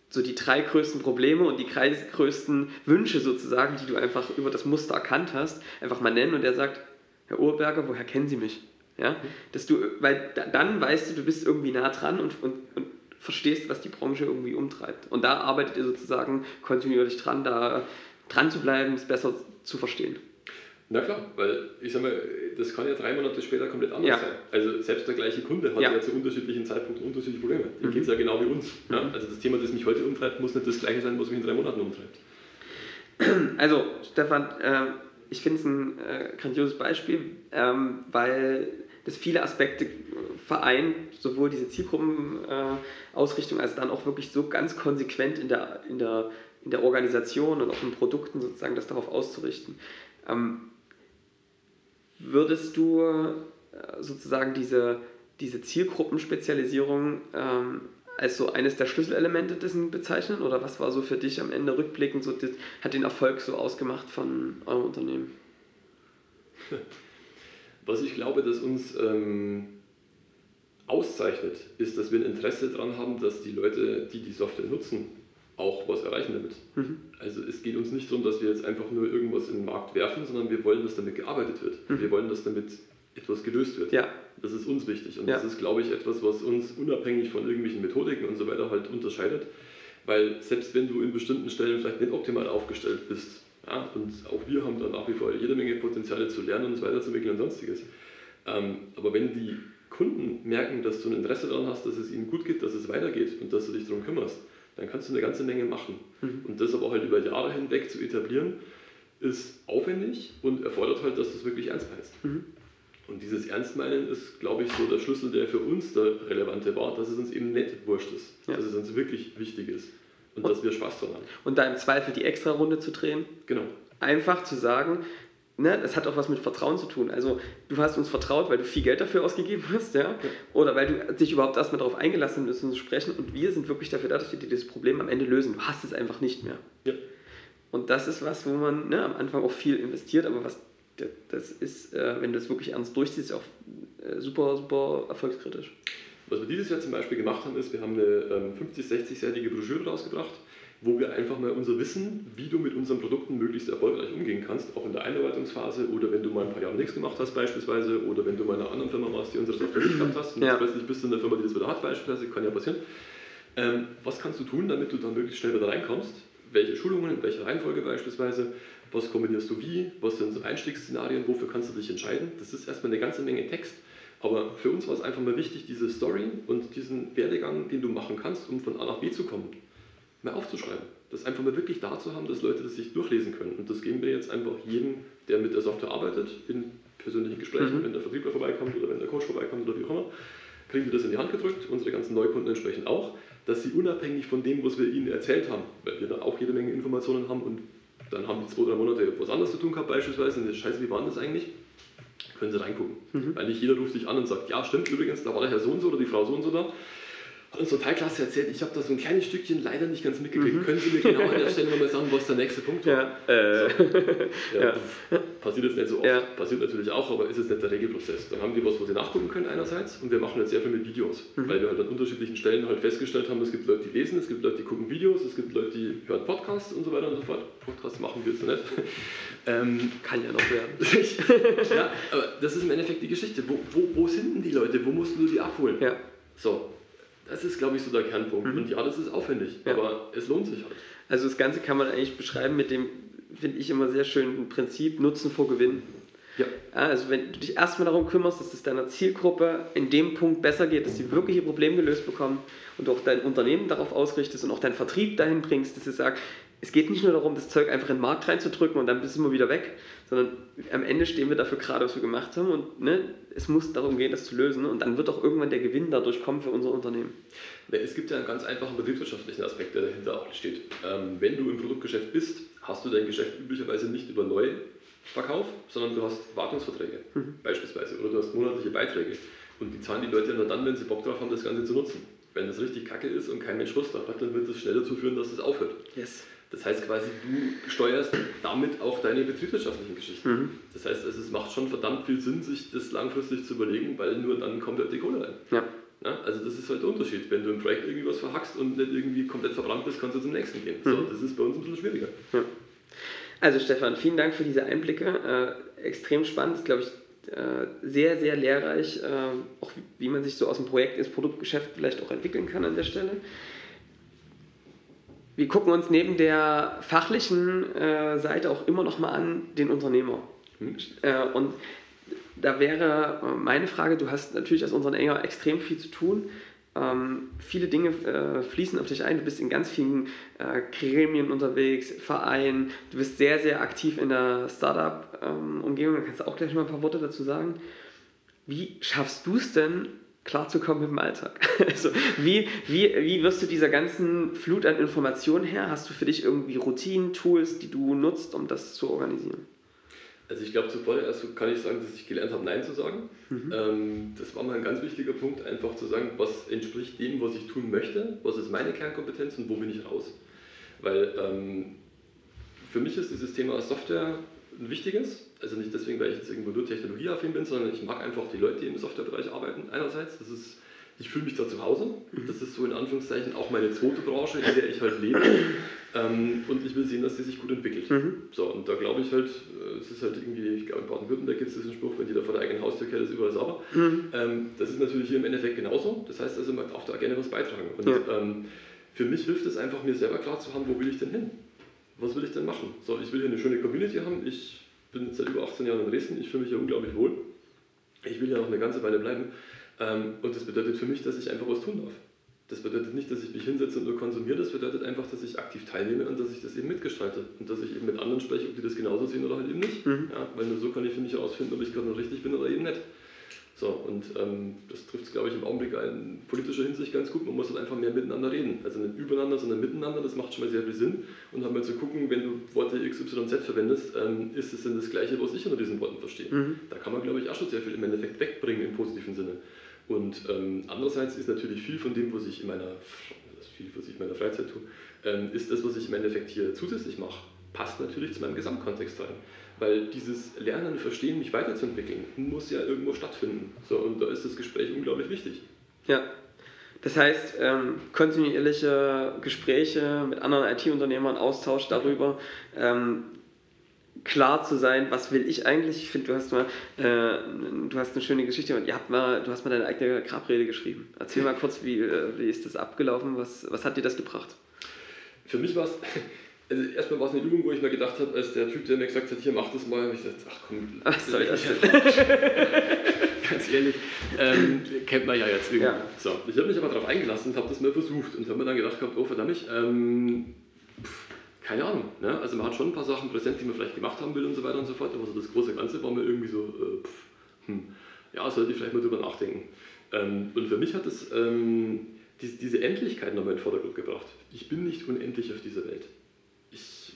so die drei größten Probleme und die drei größten Wünsche sozusagen, die du einfach über das Muster erkannt hast, einfach mal nennen und er sagt, Herr Urberger, woher kennen Sie mich? Ja, dass du, weil dann weißt du, du bist irgendwie nah dran und, und, und verstehst, was die Branche irgendwie umtreibt. Und da arbeitet ihr sozusagen kontinuierlich dran, da dran zu bleiben, es besser zu verstehen. Na klar, weil ich sag mal, das kann ja drei Monate später komplett anders ja. sein. Also selbst der gleiche Kunde hat ja, ja zu unterschiedlichen Zeitpunkten unterschiedliche Probleme. Dem mhm. geht es ja genau wie uns. Mhm. Ja? Also das Thema, das mich heute umtreibt, muss nicht das gleiche sein, was mich in drei Monaten umtreibt. Also Stefan, äh, ich finde es ein äh, grandioses Beispiel, ähm, weil das viele Aspekte vereint, sowohl diese Zielgruppenausrichtung äh, als dann auch wirklich so ganz konsequent in der, in, der, in der Organisation und auch in Produkten sozusagen das darauf auszurichten. Ähm, würdest du äh, sozusagen diese, diese Zielgruppenspezialisierung ähm, als so eines der Schlüsselelemente dessen bezeichnen? Oder was war so für dich am Ende rückblickend, so, hat den Erfolg so ausgemacht von eurem Unternehmen? Was ich glaube, dass uns ähm, auszeichnet, ist, dass wir ein Interesse daran haben, dass die Leute, die die Software nutzen, auch was erreichen damit. Mhm. Also es geht uns nicht darum, dass wir jetzt einfach nur irgendwas in den Markt werfen, sondern wir wollen, dass damit gearbeitet wird. Mhm. Wir wollen, dass damit etwas gelöst wird. Ja. Das ist uns wichtig und ja. das ist, glaube ich, etwas, was uns unabhängig von irgendwelchen Methodiken und so weiter halt unterscheidet. Weil selbst wenn du in bestimmten Stellen vielleicht nicht optimal aufgestellt bist, ja, und auch wir haben da nach wie vor jede Menge Potenziale zu lernen und uns weiterzuentwickeln und sonstiges. Ähm, aber wenn die Kunden merken, dass du ein Interesse daran hast, dass es ihnen gut geht, dass es weitergeht und dass du dich darum kümmerst, dann kannst du eine ganze Menge machen. Mhm. Und das aber halt über Jahre hinweg zu etablieren, ist aufwendig und erfordert halt, dass du es wirklich ernst meinst. Mhm. Und dieses Ernstmeinen ist, glaube ich, so der Schlüssel, der für uns der relevante war, dass es uns eben nicht wurscht ist, ja. dass es uns wirklich wichtig ist und, und dass wir Spaß daran haben. Und da im Zweifel die extra Runde zu drehen. Genau. Einfach zu sagen, ne, das hat auch was mit Vertrauen zu tun. Also du hast uns vertraut, weil du viel Geld dafür ausgegeben hast, ja? ja. Oder weil du dich überhaupt erstmal darauf eingelassen hast, mit uns zu sprechen und wir sind wirklich dafür da, dass wir dir das Problem am Ende lösen. Du hast es einfach nicht mehr. Ja. Und das ist was, wo man ne, am Anfang auch viel investiert, aber was das ist, äh, wenn du das wirklich ernst durchziehst, auch äh, super, super erfolgskritisch. Was wir dieses Jahr zum Beispiel gemacht haben, ist, wir haben eine 50, 60-seitige Broschüre rausgebracht, wo wir einfach mal unser Wissen, wie du mit unseren Produkten möglichst erfolgreich umgehen kannst, auch in der Einarbeitungsphase oder wenn du mal ein paar Jahre nichts gemacht hast beispielsweise oder wenn du mal in einer anderen Firma warst, die unsere Software nicht gehabt hast und ja. plötzlich bist du in der Firma, die das wieder hat beispielsweise, kann ja passieren. Ähm, was kannst du tun, damit du dann möglichst schnell wieder reinkommst? Welche Schulungen, in welcher Reihenfolge beispielsweise? Was kombinierst du wie? Was sind so Einstiegsszenarien? Wofür kannst du dich entscheiden? Das ist erstmal eine ganze Menge Text. Aber für uns war es einfach mal wichtig, diese Story und diesen Werdegang, den du machen kannst, um von A nach B zu kommen, mehr aufzuschreiben. Das einfach mal wirklich da zu haben, dass Leute das sich durchlesen können. Und das geben wir jetzt einfach jedem, der mit der Software arbeitet, in persönlichen Gesprächen, mhm. wenn der Vertriebler vorbeikommt oder wenn der Coach vorbeikommt oder wie auch immer, kriegen wir das in die Hand gedrückt, unsere ganzen Neukunden entsprechend auch, dass sie unabhängig von dem, was wir ihnen erzählt haben, weil wir da auch jede Menge Informationen haben und dann haben die zwei, drei Monate was anderes zu tun gehabt beispielsweise und das scheiße, wie war das eigentlich? Können sie reingucken. Mhm. Weil nicht jeder ruft dich an und sagt, ja stimmt übrigens, da war der Herr so und so oder die Frau so und so da total klasse erzählt. Ich habe da so ein kleines Stückchen leider nicht ganz mitgekriegt. Mhm. Können Sie mir genau an der Stelle mal sagen, was der nächste Punkt war? Ja, äh, so. ja, ja. Passiert jetzt nicht so oft. Ja. Passiert natürlich auch, aber ist es nicht der Regelprozess. Dann haben wir was, wo Sie nachgucken können einerseits und wir machen jetzt sehr viel mit Videos, mhm. weil wir halt an unterschiedlichen Stellen halt festgestellt haben, es gibt Leute, die lesen, es gibt Leute, die gucken Videos, es gibt Leute, die hören Podcasts und so weiter und so fort. Podcasts machen wir jetzt nicht. Ähm, Kann ja noch werden. ja, aber das ist im Endeffekt die Geschichte. Wo, wo, wo sind denn die Leute? Wo musst du die abholen? Ja. So, das ist, glaube ich, so der Kernpunkt. Mhm. Und ja, das ist aufwendig, ja. aber es lohnt sich halt. Also das Ganze kann man eigentlich beschreiben mit dem, finde ich immer sehr schönen Prinzip Nutzen vor Gewinn. Ja. Also wenn du dich erstmal darum kümmerst, dass es deiner Zielgruppe in dem Punkt besser geht, dass sie wirklich ihr Problem gelöst bekommen und du auch dein Unternehmen darauf ausrichtest und auch deinen Vertrieb dahin bringst, dass sie sagen, es geht nicht nur darum, das Zeug einfach in den Markt reinzudrücken und dann bist du immer wieder weg, sondern am Ende stehen wir dafür gerade, was wir gemacht haben und ne, es muss darum gehen, das zu lösen und dann wird auch irgendwann der Gewinn dadurch kommen für unser Unternehmen. Es gibt ja einen ganz einfachen betriebswirtschaftlichen Aspekt, der dahinter auch steht. Ähm, wenn du im Produktgeschäft bist, hast du dein Geschäft üblicherweise nicht über Neuverkauf, sondern du hast Wartungsverträge mhm. beispielsweise oder du hast monatliche Beiträge und die zahlen die Leute nur dann, wenn sie Bock drauf haben, das Ganze zu nutzen. Wenn das richtig kacke ist und kein Mensch Lust drauf hat, dann wird das schnell dazu führen, dass es aufhört. Yes. Das heißt quasi, du steuerst damit auch deine betriebswirtschaftlichen Geschichten. Mhm. Das heißt, also es macht schon verdammt viel Sinn, sich das langfristig zu überlegen, weil nur dann kommt halt die Kohle rein. Ja. ja. also das ist halt der Unterschied. Wenn du im Projekt irgendwie was verhackst und nicht irgendwie komplett verbrannt bist, kannst du zum nächsten gehen. Mhm. So, das ist bei uns ein bisschen schwieriger. Ja. Also Stefan, vielen Dank für diese Einblicke. Äh, extrem spannend, glaube ich, äh, sehr, sehr lehrreich, äh, auch wie man sich so aus dem Projekt ins Produktgeschäft vielleicht auch entwickeln kann an der Stelle wir gucken uns neben der fachlichen äh, Seite auch immer noch mal an den Unternehmer. Äh, und da wäre meine Frage, du hast natürlich als Unternehmer extrem viel zu tun. Ähm, viele Dinge äh, fließen auf dich ein. Du bist in ganz vielen äh, Gremien unterwegs, Vereinen. Du bist sehr, sehr aktiv in der Startup-Umgebung. da kannst du auch gleich mal ein paar Worte dazu sagen. Wie schaffst du es denn, klarzukommen mit dem Alltag? Also, wie, wie, wie wirst du dieser ganzen Flut an Informationen her? Hast du für dich irgendwie Routinen, Tools, die du nutzt, um das zu organisieren? Also ich glaube, zuvorderst kann ich sagen, dass ich gelernt habe, Nein zu sagen. Mhm. Ähm, das war mal ein ganz wichtiger Punkt, einfach zu sagen, was entspricht dem, was ich tun möchte, was ist meine Kernkompetenz und wo bin ich raus. Weil ähm, für mich ist dieses Thema Software ein wichtiges, also nicht deswegen, weil ich jetzt irgendwo nur technologieaffin bin, sondern ich mag einfach die Leute, die im Softwarebereich arbeiten, einerseits. Das ist ich fühle mich da zu Hause. Mhm. Das ist so in Anführungszeichen auch meine zweite Branche, in der ich halt lebe. Ähm, und ich will sehen, dass sie sich gut entwickelt. Mhm. So, und da glaube ich halt, äh, es ist halt irgendwie, ich glaube in Baden-Württemberg gibt es diesen Spruch, wenn jeder vor der eigenen Haustür kehrt, ist überall sauber. Mhm. Ähm, das ist natürlich hier im Endeffekt genauso. Das heißt also, man darf da gerne was beitragen. Und ja. ähm, für mich hilft es einfach, mir selber klar zu haben, wo will ich denn hin? Was will ich denn machen? So, ich will hier eine schöne Community haben. Ich bin jetzt seit über 18 Jahren in Dresden. Ich fühle mich hier unglaublich wohl. Ich will hier noch eine ganze Weile bleiben. Ähm, und das bedeutet für mich, dass ich einfach was tun darf. Das bedeutet nicht, dass ich mich hinsetze und nur konsumiere, das bedeutet einfach, dass ich aktiv teilnehme und dass ich das eben mitgestalte und dass ich eben mit anderen spreche, ob die das genauso sehen oder halt eben nicht. Mhm. Ja, weil nur so kann ich für mich herausfinden, ob ich gerade noch richtig bin oder eben nicht. So, und ähm, das trifft es, glaube ich, im Augenblick in politischer Hinsicht ganz gut. Man muss halt einfach mehr miteinander reden. Also nicht übereinander, sondern miteinander. Das macht schon mal sehr viel Sinn. Und dann mal zu gucken, wenn du Worte XYZ verwendest, ähm, ist es denn das Gleiche, was ich unter diesen Worten verstehe. Mhm. Da kann man, glaube ich, auch schon sehr viel im Endeffekt wegbringen im positiven Sinne. Und ähm, andererseits ist natürlich viel von dem, was ich in meiner, viel, was ich in meiner Freizeit tue, ähm, ist das, was ich im Endeffekt hier zusätzlich mache, passt natürlich zu meinem Gesamtkontext rein. Weil dieses Lernen, Verstehen, mich weiterzuentwickeln, muss ja irgendwo stattfinden. So, und da ist das Gespräch unglaublich wichtig. Ja. Das heißt, ähm, kontinuierliche Gespräche mit anderen IT-Unternehmern, Austausch darüber, ähm, klar zu sein, was will ich eigentlich. Ich finde, du hast mal, äh, du hast eine schöne Geschichte und ihr habt mal, du hast mal deine eigene Grabrede geschrieben. Erzähl mal kurz, wie, äh, wie ist das abgelaufen? Was, was hat dir das gebracht? Für mich war es, also erstmal war es eine Übung, wo ich mir gedacht habe, als der Typ, der mir gesagt hat, hier mach das mal, habe ich gesagt, ach komm, was soll das Ganz ehrlich, ähm, kennt man ja jetzt irgendwie. Ja. So, ich habe mich aber darauf eingelassen und habe das mal versucht und habe mir dann gedacht, oh verdammt, ähm, keine Ahnung. Ne? Also man hat schon ein paar Sachen präsent, die man vielleicht gemacht haben will und so weiter und so fort, aber so das große Ganze war mir irgendwie so, äh, pff, hm, ja, sollte ich vielleicht mal drüber nachdenken. Ähm, und für mich hat es ähm, die, diese Endlichkeit nochmal in den Vordergrund gebracht. Ich bin nicht unendlich auf dieser Welt. Ich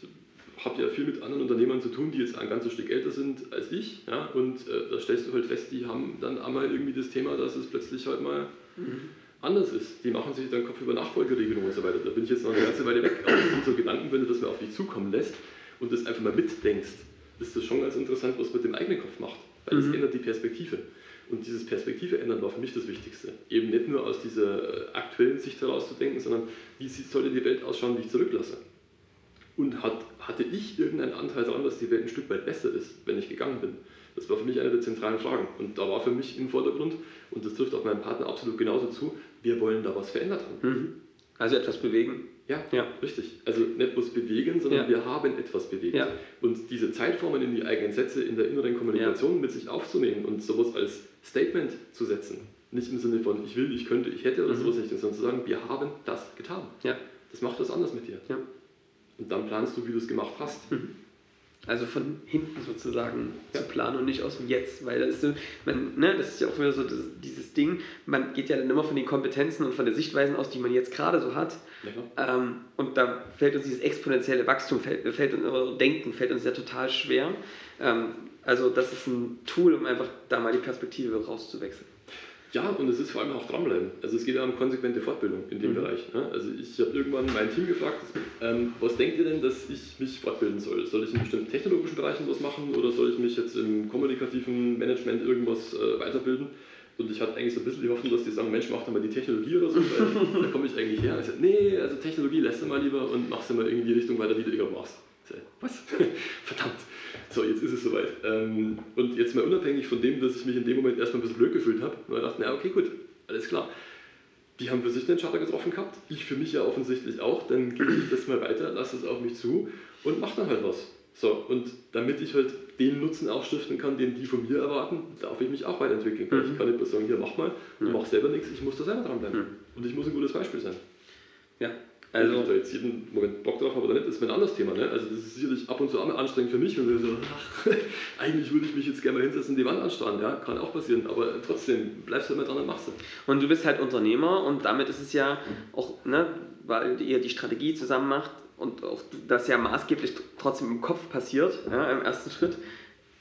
habe ja viel mit anderen Unternehmern zu tun, die jetzt ein ganzes Stück älter sind als ich. Ja? Und äh, da stellst du halt fest, die haben dann einmal irgendwie das Thema, dass es plötzlich halt mal... Mhm anders ist. Die machen sich dann Kopf über Nachfolgeregelungen und so weiter. Da bin ich jetzt noch eine ganze Weile weg. Aber das sind so Gedanken, wenn du das mal auf dich zukommen lässt und das einfach mal mitdenkst, ist das schon ganz interessant, was mit dem eigenen Kopf macht. Weil es mhm. ändert die Perspektive. Und dieses Perspektive ändern war für mich das Wichtigste. Eben nicht nur aus dieser äh, aktuellen Sicht heraus zu denken, sondern wie sollte die Welt ausschauen, die ich zurücklasse. Und hat, hatte ich irgendeinen Anteil daran, dass die Welt ein Stück weit besser ist, wenn ich gegangen bin? Das war für mich eine der zentralen Fragen. Und da war für mich im Vordergrund, und das trifft auch meinen Partner absolut genauso zu, wir wollen da was verändert haben. Mhm. Also etwas bewegen. Ja, ja, richtig. Also nicht bloß bewegen, sondern ja. wir haben etwas bewegt. Ja. Und diese Zeitformen in die eigenen Sätze in der inneren Kommunikation ja. mit sich aufzunehmen und sowas als Statement zu setzen. Nicht im Sinne von ich will, ich könnte, ich hätte oder mhm. sowas nicht, sondern zu sagen, wir haben das getan. Ja. Das macht was anders mit dir. Ja. Und dann planst du, wie du es gemacht hast. Mhm. Also von hinten sozusagen ja. zu planen und nicht aus dem Jetzt, weil das ist, so, man, ne, das ist ja auch wieder so das, dieses Ding, man geht ja dann immer von den Kompetenzen und von den Sichtweisen aus, die man jetzt gerade so hat. Ja. Ähm, und da fällt uns dieses exponentielle Wachstum, fällt, fällt uns, Denken fällt uns ja total schwer. Ähm, also das ist ein Tool, um einfach da mal die Perspektive rauszuwechseln. Ja, und es ist vor allem auch dranbleiben. Also es geht ja um konsequente Fortbildung in dem mhm. Bereich. Ne? Also ich habe irgendwann mein Team gefragt, ähm, was denkt ihr denn, dass ich mich fortbilden soll? Soll ich in bestimmten technologischen Bereichen was machen oder soll ich mich jetzt im kommunikativen Management irgendwas äh, weiterbilden? Und ich hatte eigentlich so ein bisschen die Hoffnung, dass die sagen, Mensch, mach doch mal die Technologie oder so, weil da komme ich eigentlich her. Ich sage, nee, also Technologie lässt du mal lieber und mach sie mal irgendwie in die Richtung weiter, die du gerade machst. Sag, was? Verdammt. So, jetzt ist es soweit. Ähm, und jetzt mal unabhängig von dem, dass ich mich in dem Moment erstmal ein bisschen blöd gefühlt habe, weil ich dachte, na okay, gut, alles klar. Die haben für sich den Charter getroffen gehabt, ich für mich ja offensichtlich auch, dann gebe ich das mal weiter, lasse es auf mich zu und mache dann halt was. So, und damit ich halt den Nutzen auch stiften kann, den die von mir erwarten, darf ich mich auch weiterentwickeln. Mhm. Ich kann nicht bloß sagen, hier mach mal, ich mhm. mach selber nichts, ich muss da selber dranbleiben. Mhm. Und ich muss ein gutes Beispiel sein. Ja, also, Ob ich da jetzt jeden Moment Bock drauf habe oder nicht, ist mir ein anderes Thema. Ne? Also das ist sicherlich ab und zu anstrengend für mich, wenn wir so, ach, eigentlich würde ich mich jetzt gerne mal hinsetzen und die Wand anstarren. Ja, kann auch passieren, aber trotzdem bleibst du immer dran und machst es. Und du bist halt Unternehmer und damit ist es ja auch, ne, weil ihr die Strategie zusammen macht und auch das ja maßgeblich trotzdem im Kopf passiert, ja, im ersten Schritt,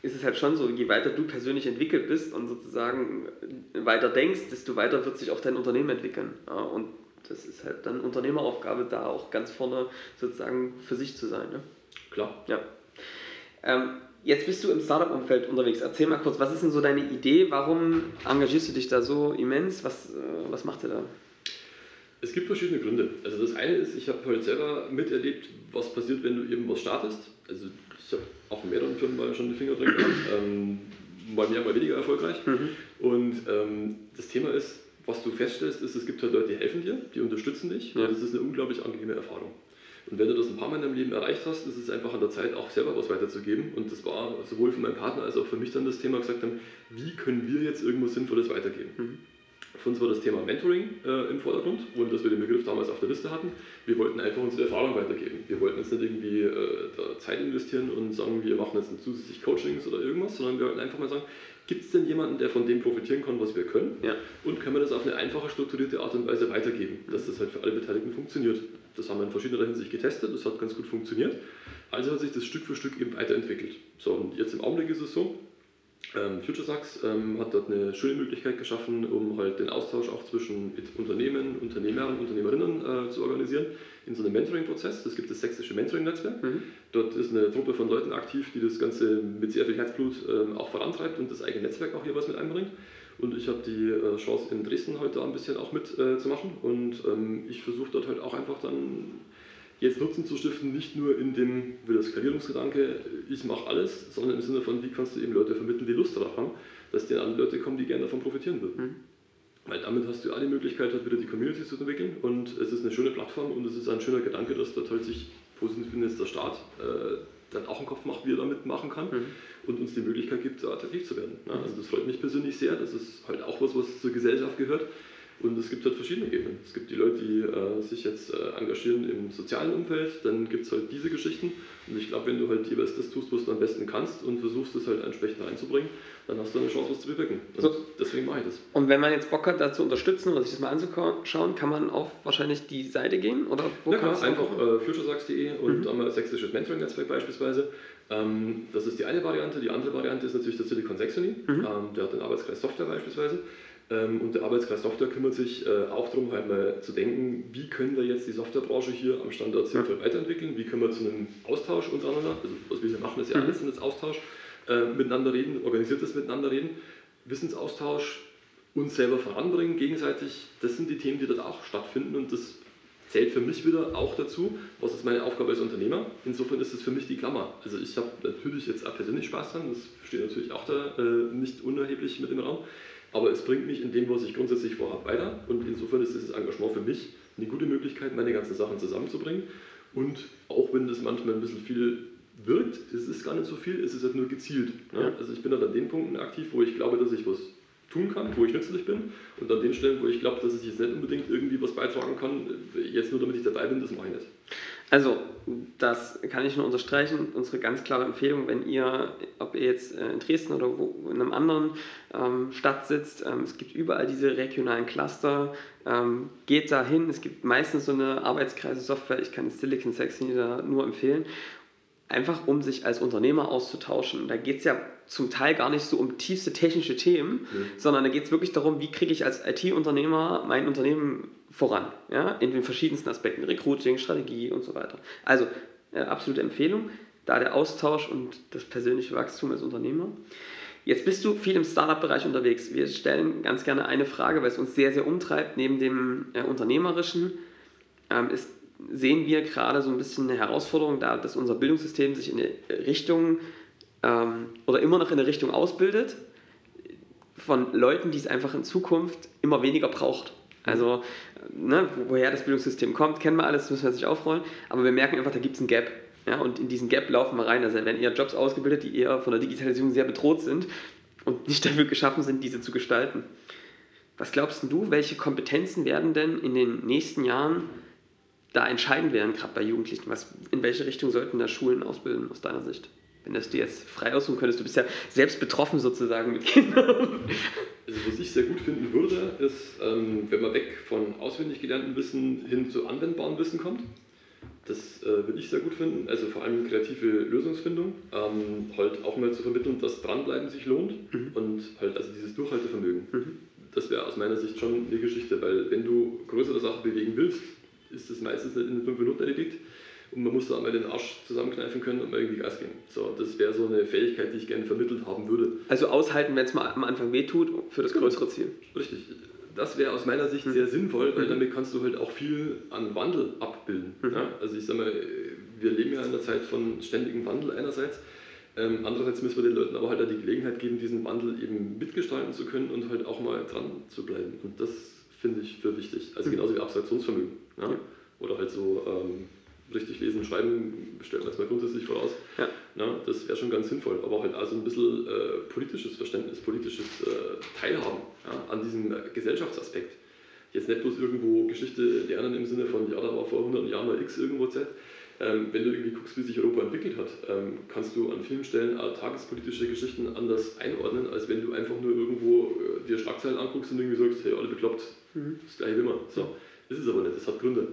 ist es halt schon so, je weiter du persönlich entwickelt bist und sozusagen weiter denkst, desto weiter wird sich auch dein Unternehmen entwickeln. Ja, und das ist halt dann Unternehmeraufgabe, da auch ganz vorne sozusagen für sich zu sein. Ne? Klar. Ja. Ähm, jetzt bist du im Startup-Umfeld unterwegs. Erzähl mal kurz, was ist denn so deine Idee? Warum engagierst du dich da so immens? Was, äh, was macht ihr da? Es gibt verschiedene Gründe. Also das eine ist, ich habe halt selber miterlebt, was passiert, wenn du eben was startest. Also ich habe auch in mehreren Firmen mal schon die Finger drin gehabt. Ähm, mal mehr, mal weniger erfolgreich. Mhm. Und ähm, das Thema ist, was du feststellst, ist, es gibt halt Leute, die helfen dir, die unterstützen dich. Ja. Und das ist eine unglaublich angenehme Erfahrung. Und wenn du das ein paar Mal in deinem Leben erreicht hast, ist es einfach an der Zeit, auch selber was weiterzugeben. Und das war sowohl für meinen Partner als auch für mich dann das Thema gesagt haben, wie können wir jetzt irgendwas Sinnvolles weitergeben? Mhm. Für uns war das Thema Mentoring äh, im Vordergrund, ohne dass wir den Begriff damals auf der Liste hatten. Wir wollten einfach unsere Erfahrung weitergeben. Wir wollten jetzt nicht irgendwie äh, Zeit investieren und sagen, wir machen jetzt zusätzlich Coachings oder irgendwas, sondern wir wollten einfach mal sagen, Gibt es denn jemanden, der von dem profitieren kann, was wir können? Ja. Und können wir das auf eine einfache, strukturierte Art und Weise weitergeben, dass das halt für alle Beteiligten funktioniert? Das haben wir in verschiedener Hinsicht getestet, das hat ganz gut funktioniert. Also hat sich das Stück für Stück eben weiterentwickelt. So, und jetzt im Augenblick ist es so, ähm, FutureSax ähm, hat dort eine schöne Möglichkeit geschaffen, um halt den Austausch auch zwischen Unternehmen, Unternehmern und Unternehmerinnen äh, zu organisieren in so einem Mentoring-Prozess. Das gibt das sächsische Mentoring-Netzwerk. Mhm. Dort ist eine Truppe von Leuten aktiv, die das Ganze mit sehr viel Herzblut ähm, auch vorantreibt und das eigene Netzwerk auch hier was mit einbringt. Und ich habe die äh, Chance in Dresden heute da ein bisschen auch mitzumachen. Äh, und ähm, ich versuche dort halt auch einfach dann jetzt Nutzen zu stiften, nicht nur in dem wieder Skalierungsgedanke, ich mache alles, sondern im Sinne von, wie kannst du eben Leute vermitteln, die Lust darauf haben, dass die andere Leute kommen, die gerne davon profitieren würden. Mhm. Weil damit hast du auch die Möglichkeit, halt wieder die Community zu entwickeln und es ist eine schöne Plattform und es ist ein schöner Gedanke, dass dort halt sich positiv der Staat äh, dann auch einen Kopf macht, wie er damit machen kann mhm. und uns die Möglichkeit gibt, attraktiv zu werden. Ja, also das freut mich persönlich sehr, das ist halt auch was, was zur Gesellschaft gehört und es gibt halt verschiedene Ebenen. Es gibt die Leute, die äh, sich jetzt äh, engagieren im sozialen Umfeld, dann gibt es halt diese Geschichten. Und ich glaube, wenn du halt jeweils das tust, was du am besten kannst und versuchst es halt entsprechend einzubringen, dann hast du eine Chance, was zu bewirken. So. deswegen mache ich das. Und wenn man jetzt Bock hat, da zu unterstützen oder sich das mal anzuschauen, kann man auf wahrscheinlich die Seite gehen? Oder wo ja, klar, einfach äh, futuresax.de und mhm. einmal sächsisches Mentoring-Netzwerk beispielsweise. Ähm, das ist die eine Variante. Die andere Variante ist natürlich der Silicon Saxony. Mhm. Ähm, der hat den Arbeitskreis Software beispielsweise. Ähm, und der Arbeitskreis Software kümmert sich äh, auch darum, halt mal zu denken, wie können wir jetzt die Softwarebranche hier am Standort sinnvoll weiterentwickeln, wie können wir zu einem Austausch untereinander, also was wir hier machen, ist ja mhm. alles in das Austausch, äh, miteinander reden, organisiertes Miteinander reden, Wissensaustausch, uns selber voranbringen, gegenseitig, das sind die Themen, die dort auch stattfinden und das zählt für mich wieder auch dazu, was ist meine Aufgabe als Unternehmer. Insofern ist es für mich die Klammer. Also ich habe natürlich jetzt auch persönlich Spaß dran, das steht natürlich auch da äh, nicht unerheblich mit im Raum. Aber es bringt mich in dem, was ich grundsätzlich vorhabe, weiter. Und insofern ist dieses Engagement für mich eine gute Möglichkeit, meine ganzen Sachen zusammenzubringen. Und auch wenn das manchmal ein bisschen viel wirkt, es ist gar nicht so viel, es ist halt nur gezielt. Ne? Ja. Also ich bin halt an den Punkten aktiv, wo ich glaube, dass ich was tun kann, wo ich nützlich bin. Und an den Stellen, wo ich glaube, dass ich jetzt nicht unbedingt irgendwie was beitragen kann, jetzt nur damit ich dabei bin, das mache ich nicht. Also, das kann ich nur unterstreichen. Unsere ganz klare Empfehlung, wenn ihr, ob ihr jetzt äh, in Dresden oder wo, in einem anderen ähm, Stadt sitzt, ähm, es gibt überall diese regionalen Cluster, ähm, geht da hin. Es gibt meistens so eine Arbeitskreise-Software, ich kann Silicon Saxony da nur empfehlen einfach um sich als Unternehmer auszutauschen. Da geht es ja zum Teil gar nicht so um tiefste technische Themen, mhm. sondern da geht es wirklich darum, wie kriege ich als IT-Unternehmer mein Unternehmen voran, ja? in den verschiedensten Aspekten, Recruiting, Strategie und so weiter. Also äh, absolute Empfehlung, da der Austausch und das persönliche Wachstum als Unternehmer. Jetzt bist du viel im Startup-Bereich unterwegs. Wir stellen ganz gerne eine Frage, weil es uns sehr, sehr umtreibt, neben dem äh, Unternehmerischen, ähm, ist sehen wir gerade so ein bisschen eine Herausforderung da, dass unser Bildungssystem sich in eine Richtung ähm, oder immer noch in eine Richtung ausbildet von Leuten, die es einfach in Zukunft immer weniger braucht. Also, ne, woher das Bildungssystem kommt, kennen wir alles, müssen wir sich aufrollen, aber wir merken einfach, da gibt es einen Gap. Ja, und in diesen Gap laufen wir rein. Also werden eher Jobs ausgebildet, die eher von der Digitalisierung sehr bedroht sind und nicht dafür geschaffen sind, diese zu gestalten. Was glaubst du, welche Kompetenzen werden denn in den nächsten Jahren da entscheidend werden, gerade bei Jugendlichen? Was, in welche Richtung sollten da Schulen ausbilden aus deiner Sicht? Wenn das dir jetzt frei aussuchen könntest, du bist ja selbst betroffen sozusagen mit Kindern. Also was ich sehr gut finden würde, ist, ähm, wenn man weg von auswendig gelernten Wissen hin zu anwendbarem Wissen kommt. Das äh, würde ich sehr gut finden, also vor allem kreative Lösungsfindung, ähm, halt auch mal zu vermitteln, dass Dranbleiben sich lohnt mhm. und halt also dieses Durchhaltevermögen. Mhm. Das wäre aus meiner Sicht schon eine Geschichte, weil wenn du größere Sachen bewegen willst, ist das meistens nicht in fünf Minuten erledigt und man muss da einmal den Arsch zusammenkneifen können und mal irgendwie Gas geben. So, das wäre so eine Fähigkeit, die ich gerne vermittelt haben würde. Also aushalten, wenn es mal am Anfang wehtut, für das genau. größere Ziel. Richtig. Das wäre aus meiner Sicht mhm. sehr sinnvoll, weil mhm. damit kannst du halt auch viel an Wandel abbilden. Mhm. Ja? Also ich sag mal, wir leben ja in einer Zeit von ständigem Wandel einerseits. Ähm, andererseits müssen wir den Leuten aber halt die Gelegenheit geben, diesen Wandel eben mitgestalten zu können und halt auch mal dran zu bleiben. Und das finde ich für wichtig. Also mhm. genauso wie Abstraktionsvermögen. Ja? Ja. Oder halt so ähm, richtig lesen und schreiben, stellen wir jetzt mal grundsätzlich voraus. Ja. Na, das wäre schon ganz sinnvoll. Aber halt also ein bisschen äh, politisches Verständnis, politisches äh, Teilhaben ja, an diesem Gesellschaftsaspekt. Jetzt nicht bloß irgendwo Geschichte lernen im Sinne von, ja, da war vor 100 Jahren mal X irgendwo Z. Ähm, wenn du irgendwie guckst, wie sich Europa entwickelt hat, ähm, kannst du an vielen Stellen äh, tagespolitische Geschichten anders einordnen, als wenn du einfach nur irgendwo äh, dir Schlagzeilen anguckst und irgendwie sagst, hey, alle bekloppt, mhm. das gleiche wie immer. So, ist es aber nicht, das hat Gründe.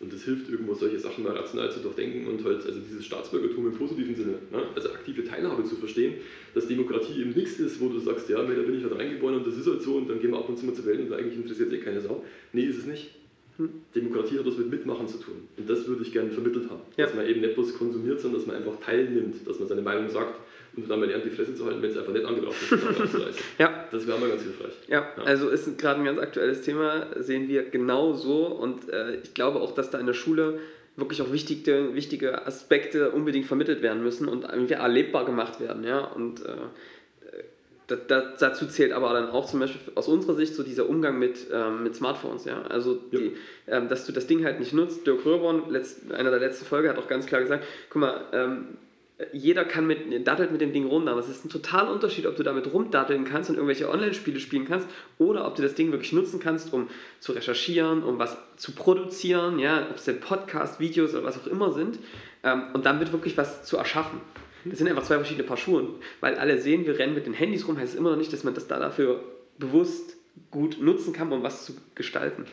Und das hilft irgendwo, solche Sachen mal rational zu durchdenken und halt, also dieses Staatsbürgertum im positiven Sinne, ne? also aktive Teilhabe zu verstehen, dass Demokratie eben nichts ist, wo du sagst, ja, da bin ich halt reingeboren und das ist halt so und dann gehen wir ab und zu mal zur Welt und eigentlich interessiert eh keine Sau. Nee, ist es nicht. Demokratie hat was mit Mitmachen zu tun. Und das würde ich gerne vermittelt haben. Ja. Dass man eben nicht bloß konsumiert, sondern dass man einfach teilnimmt, dass man seine Meinung sagt und dann mal lernt, die Fresse zu halten, wenn es einfach nicht angebracht ist. ja. Das wäre mal ganz hilfreich. Ja, ja. also ist gerade ein ganz aktuelles Thema, sehen wir genau so und äh, ich glaube auch, dass da in der Schule wirklich auch wichtige, wichtige Aspekte unbedingt vermittelt werden müssen und irgendwie erlebbar gemacht werden. Ja? Und äh, da, dazu zählt aber dann auch zum Beispiel aus unserer Sicht so dieser Umgang mit, ähm, mit Smartphones. Ja? Also, ja. Die, ähm, dass du das Ding halt nicht nutzt. Dirk Röhrborn, einer der letzten Folge, hat auch ganz klar gesagt: guck mal, ähm, jeder kann mit, dattelt mit dem Ding rum, aber es ist ein totaler Unterschied, ob du damit rumdatteln kannst und irgendwelche Online-Spiele spielen kannst oder ob du das Ding wirklich nutzen kannst, um zu recherchieren, um was zu produzieren, ja, ob es denn Podcast, Videos oder was auch immer sind ähm, und damit wirklich was zu erschaffen. Das sind einfach zwei verschiedene Paar Schuhe, weil alle sehen, wir rennen mit den Handys rum, heißt es immer noch nicht, dass man das da dafür bewusst gut nutzen kann, um was zu gestalten.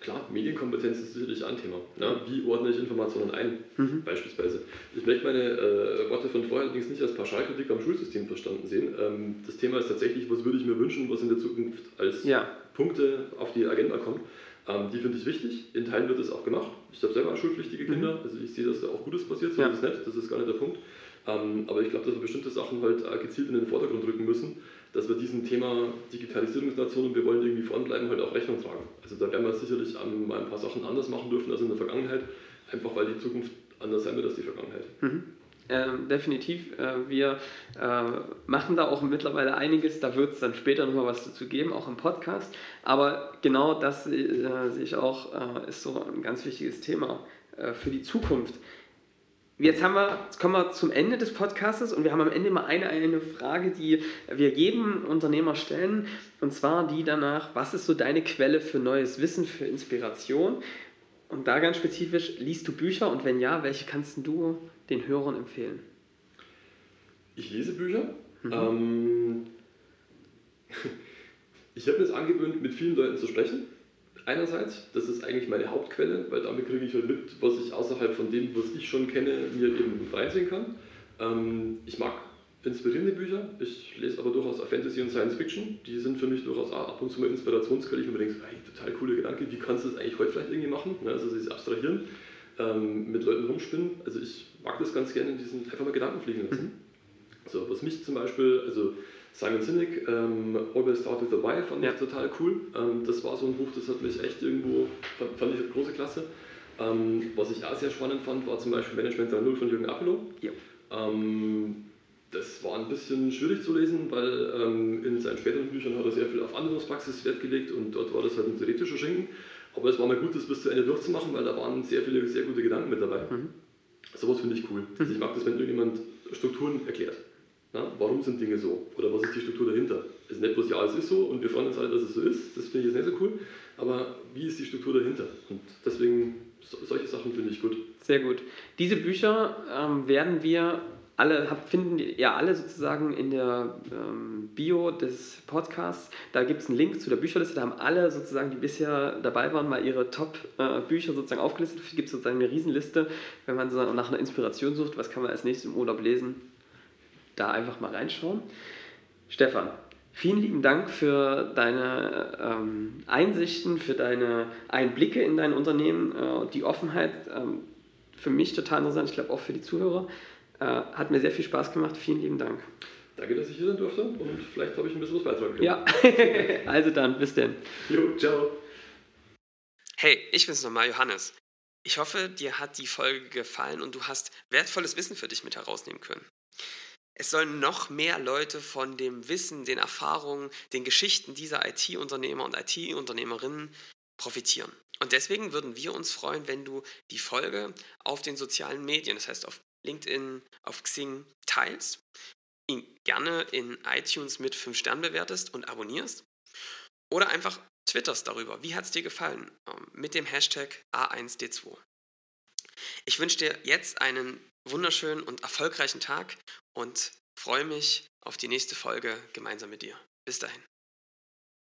Klar, Medienkompetenz ist sicherlich ein Thema. Ja, wie ordne ich Informationen ein, mhm. beispielsweise. Ich möchte meine äh, Worte von vorher allerdings nicht als Pauschalkritik am Schulsystem verstanden sehen. Ähm, das Thema ist tatsächlich, was würde ich mir wünschen, was in der Zukunft als ja. Punkte auf die Agenda kommt. Ähm, die finde ich wichtig. In Teilen wird es auch gemacht. Ich habe selber schulpflichtige mhm. Kinder, mhm. also ich sehe, dass da auch Gutes passiert, so ja. ist nicht, das ist gar nicht der Punkt. Ähm, aber ich glaube, dass wir bestimmte Sachen halt äh, gezielt in den Vordergrund rücken müssen dass wir diesem Thema Digitalisierungsnation und wir wollen irgendwie voranbleiben, halt auch Rechnung tragen. Also da werden wir sicherlich mal ein paar Sachen anders machen dürfen als in der Vergangenheit, einfach weil die Zukunft anders sein wird als die Vergangenheit. Mhm. Ähm, definitiv. Äh, wir äh, machen da auch mittlerweile einiges. Da wird es dann später nochmal was dazu geben, auch im Podcast. Aber genau das äh, sehe ich auch, äh, ist so ein ganz wichtiges Thema äh, für die Zukunft. Jetzt, haben wir, jetzt kommen wir zum Ende des Podcasts und wir haben am Ende mal eine, eine Frage, die wir jedem Unternehmer stellen. Und zwar die danach, was ist so deine Quelle für neues Wissen, für Inspiration? Und da ganz spezifisch, liest du Bücher und wenn ja, welche kannst du den Hörern empfehlen? Ich lese Bücher. Mhm. Ähm, ich habe mir es angewöhnt, mit vielen Leuten zu sprechen einerseits, das ist eigentlich meine Hauptquelle, weil damit kriege ich halt mit, was ich außerhalb von dem, was ich schon kenne, mir eben reinziehen kann. Ähm, ich mag inspirierende Bücher, ich lese aber durchaus auch Fantasy und Science Fiction, die sind für mich durchaus ab und zu mal inspirationsquelle. Ich mir denke, hey, total coole Gedanke, wie kannst du das eigentlich heute vielleicht irgendwie machen? Also sich abstrahieren, ähm, mit Leuten rumspinnen. Also ich mag das ganz gerne, diesen einfach mal Gedanken fliegen lassen. Mhm. So, was mich zum Beispiel, also Simon Sinek, ähm, Always Start with the Why, fand ja. ich total cool. Ähm, das war so ein Buch, das hat mich echt irgendwo, fand, fand ich eine große Klasse. Ähm, was ich auch sehr spannend fand, war zum Beispiel Management 3.0 von Jürgen Apelo. Ja. Ähm, das war ein bisschen schwierig zu lesen, weil ähm, in seinen späteren Büchern hat er sehr viel auf Anwendungspraxis Wert gelegt und dort war das halt ein theoretischer Schinken. Aber es war mal gut, das bis zu Ende durchzumachen, weil da waren sehr viele sehr gute Gedanken mit dabei. Mhm. Sowas finde ich cool. Also ich mag das, wenn irgendjemand Strukturen erklärt. Na, warum sind Dinge so? Oder was ist die Struktur dahinter? Es ist nicht bloß, ja, es ist so und wir freuen uns alle, dass es so ist. Das finde ich jetzt nicht so cool. Aber wie ist die Struktur dahinter? Und deswegen, so, solche Sachen finde ich gut. Sehr gut. Diese Bücher ähm, werden wir alle, finden ja alle sozusagen in der ähm, Bio des Podcasts. Da gibt es einen Link zu der Bücherliste. Da haben alle sozusagen, die bisher dabei waren, mal ihre Top-Bücher äh, sozusagen aufgelistet. Es gibt sozusagen eine Riesenliste, wenn man so nach einer Inspiration sucht, was kann man als nächstes im Urlaub lesen. Da einfach mal reinschauen. Stefan, Vielen lieben Dank für deine ähm, Einsichten, für deine Einblicke in dein Unternehmen, äh, die Offenheit. Ähm, für mich total interessant, ich glaube auch für die Zuhörer. Äh, hat mir sehr viel Spaß gemacht. Vielen lieben Dank. Danke, dass ich hier sein durfte und vielleicht habe ich ein bisschen was beitragen können. Ja, also dann, bis denn. Jo, ciao. Hey, ich bin's nochmal, Johannes. Ich hoffe, dir hat die Folge gefallen und du hast wertvolles Wissen für dich mit herausnehmen können. Es sollen noch mehr Leute von dem Wissen, den Erfahrungen, den Geschichten dieser IT-Unternehmer und IT-Unternehmerinnen profitieren. Und deswegen würden wir uns freuen, wenn du die Folge auf den sozialen Medien, das heißt auf LinkedIn, auf Xing teilst, ihn gerne in iTunes mit 5 Sternen bewertest und abonnierst oder einfach twitterst darüber. Wie hat es dir gefallen? Ähm, mit dem Hashtag A1D2. Ich wünsche dir jetzt einen wunderschönen und erfolgreichen Tag und freue mich auf die nächste Folge gemeinsam mit dir. Bis dahin.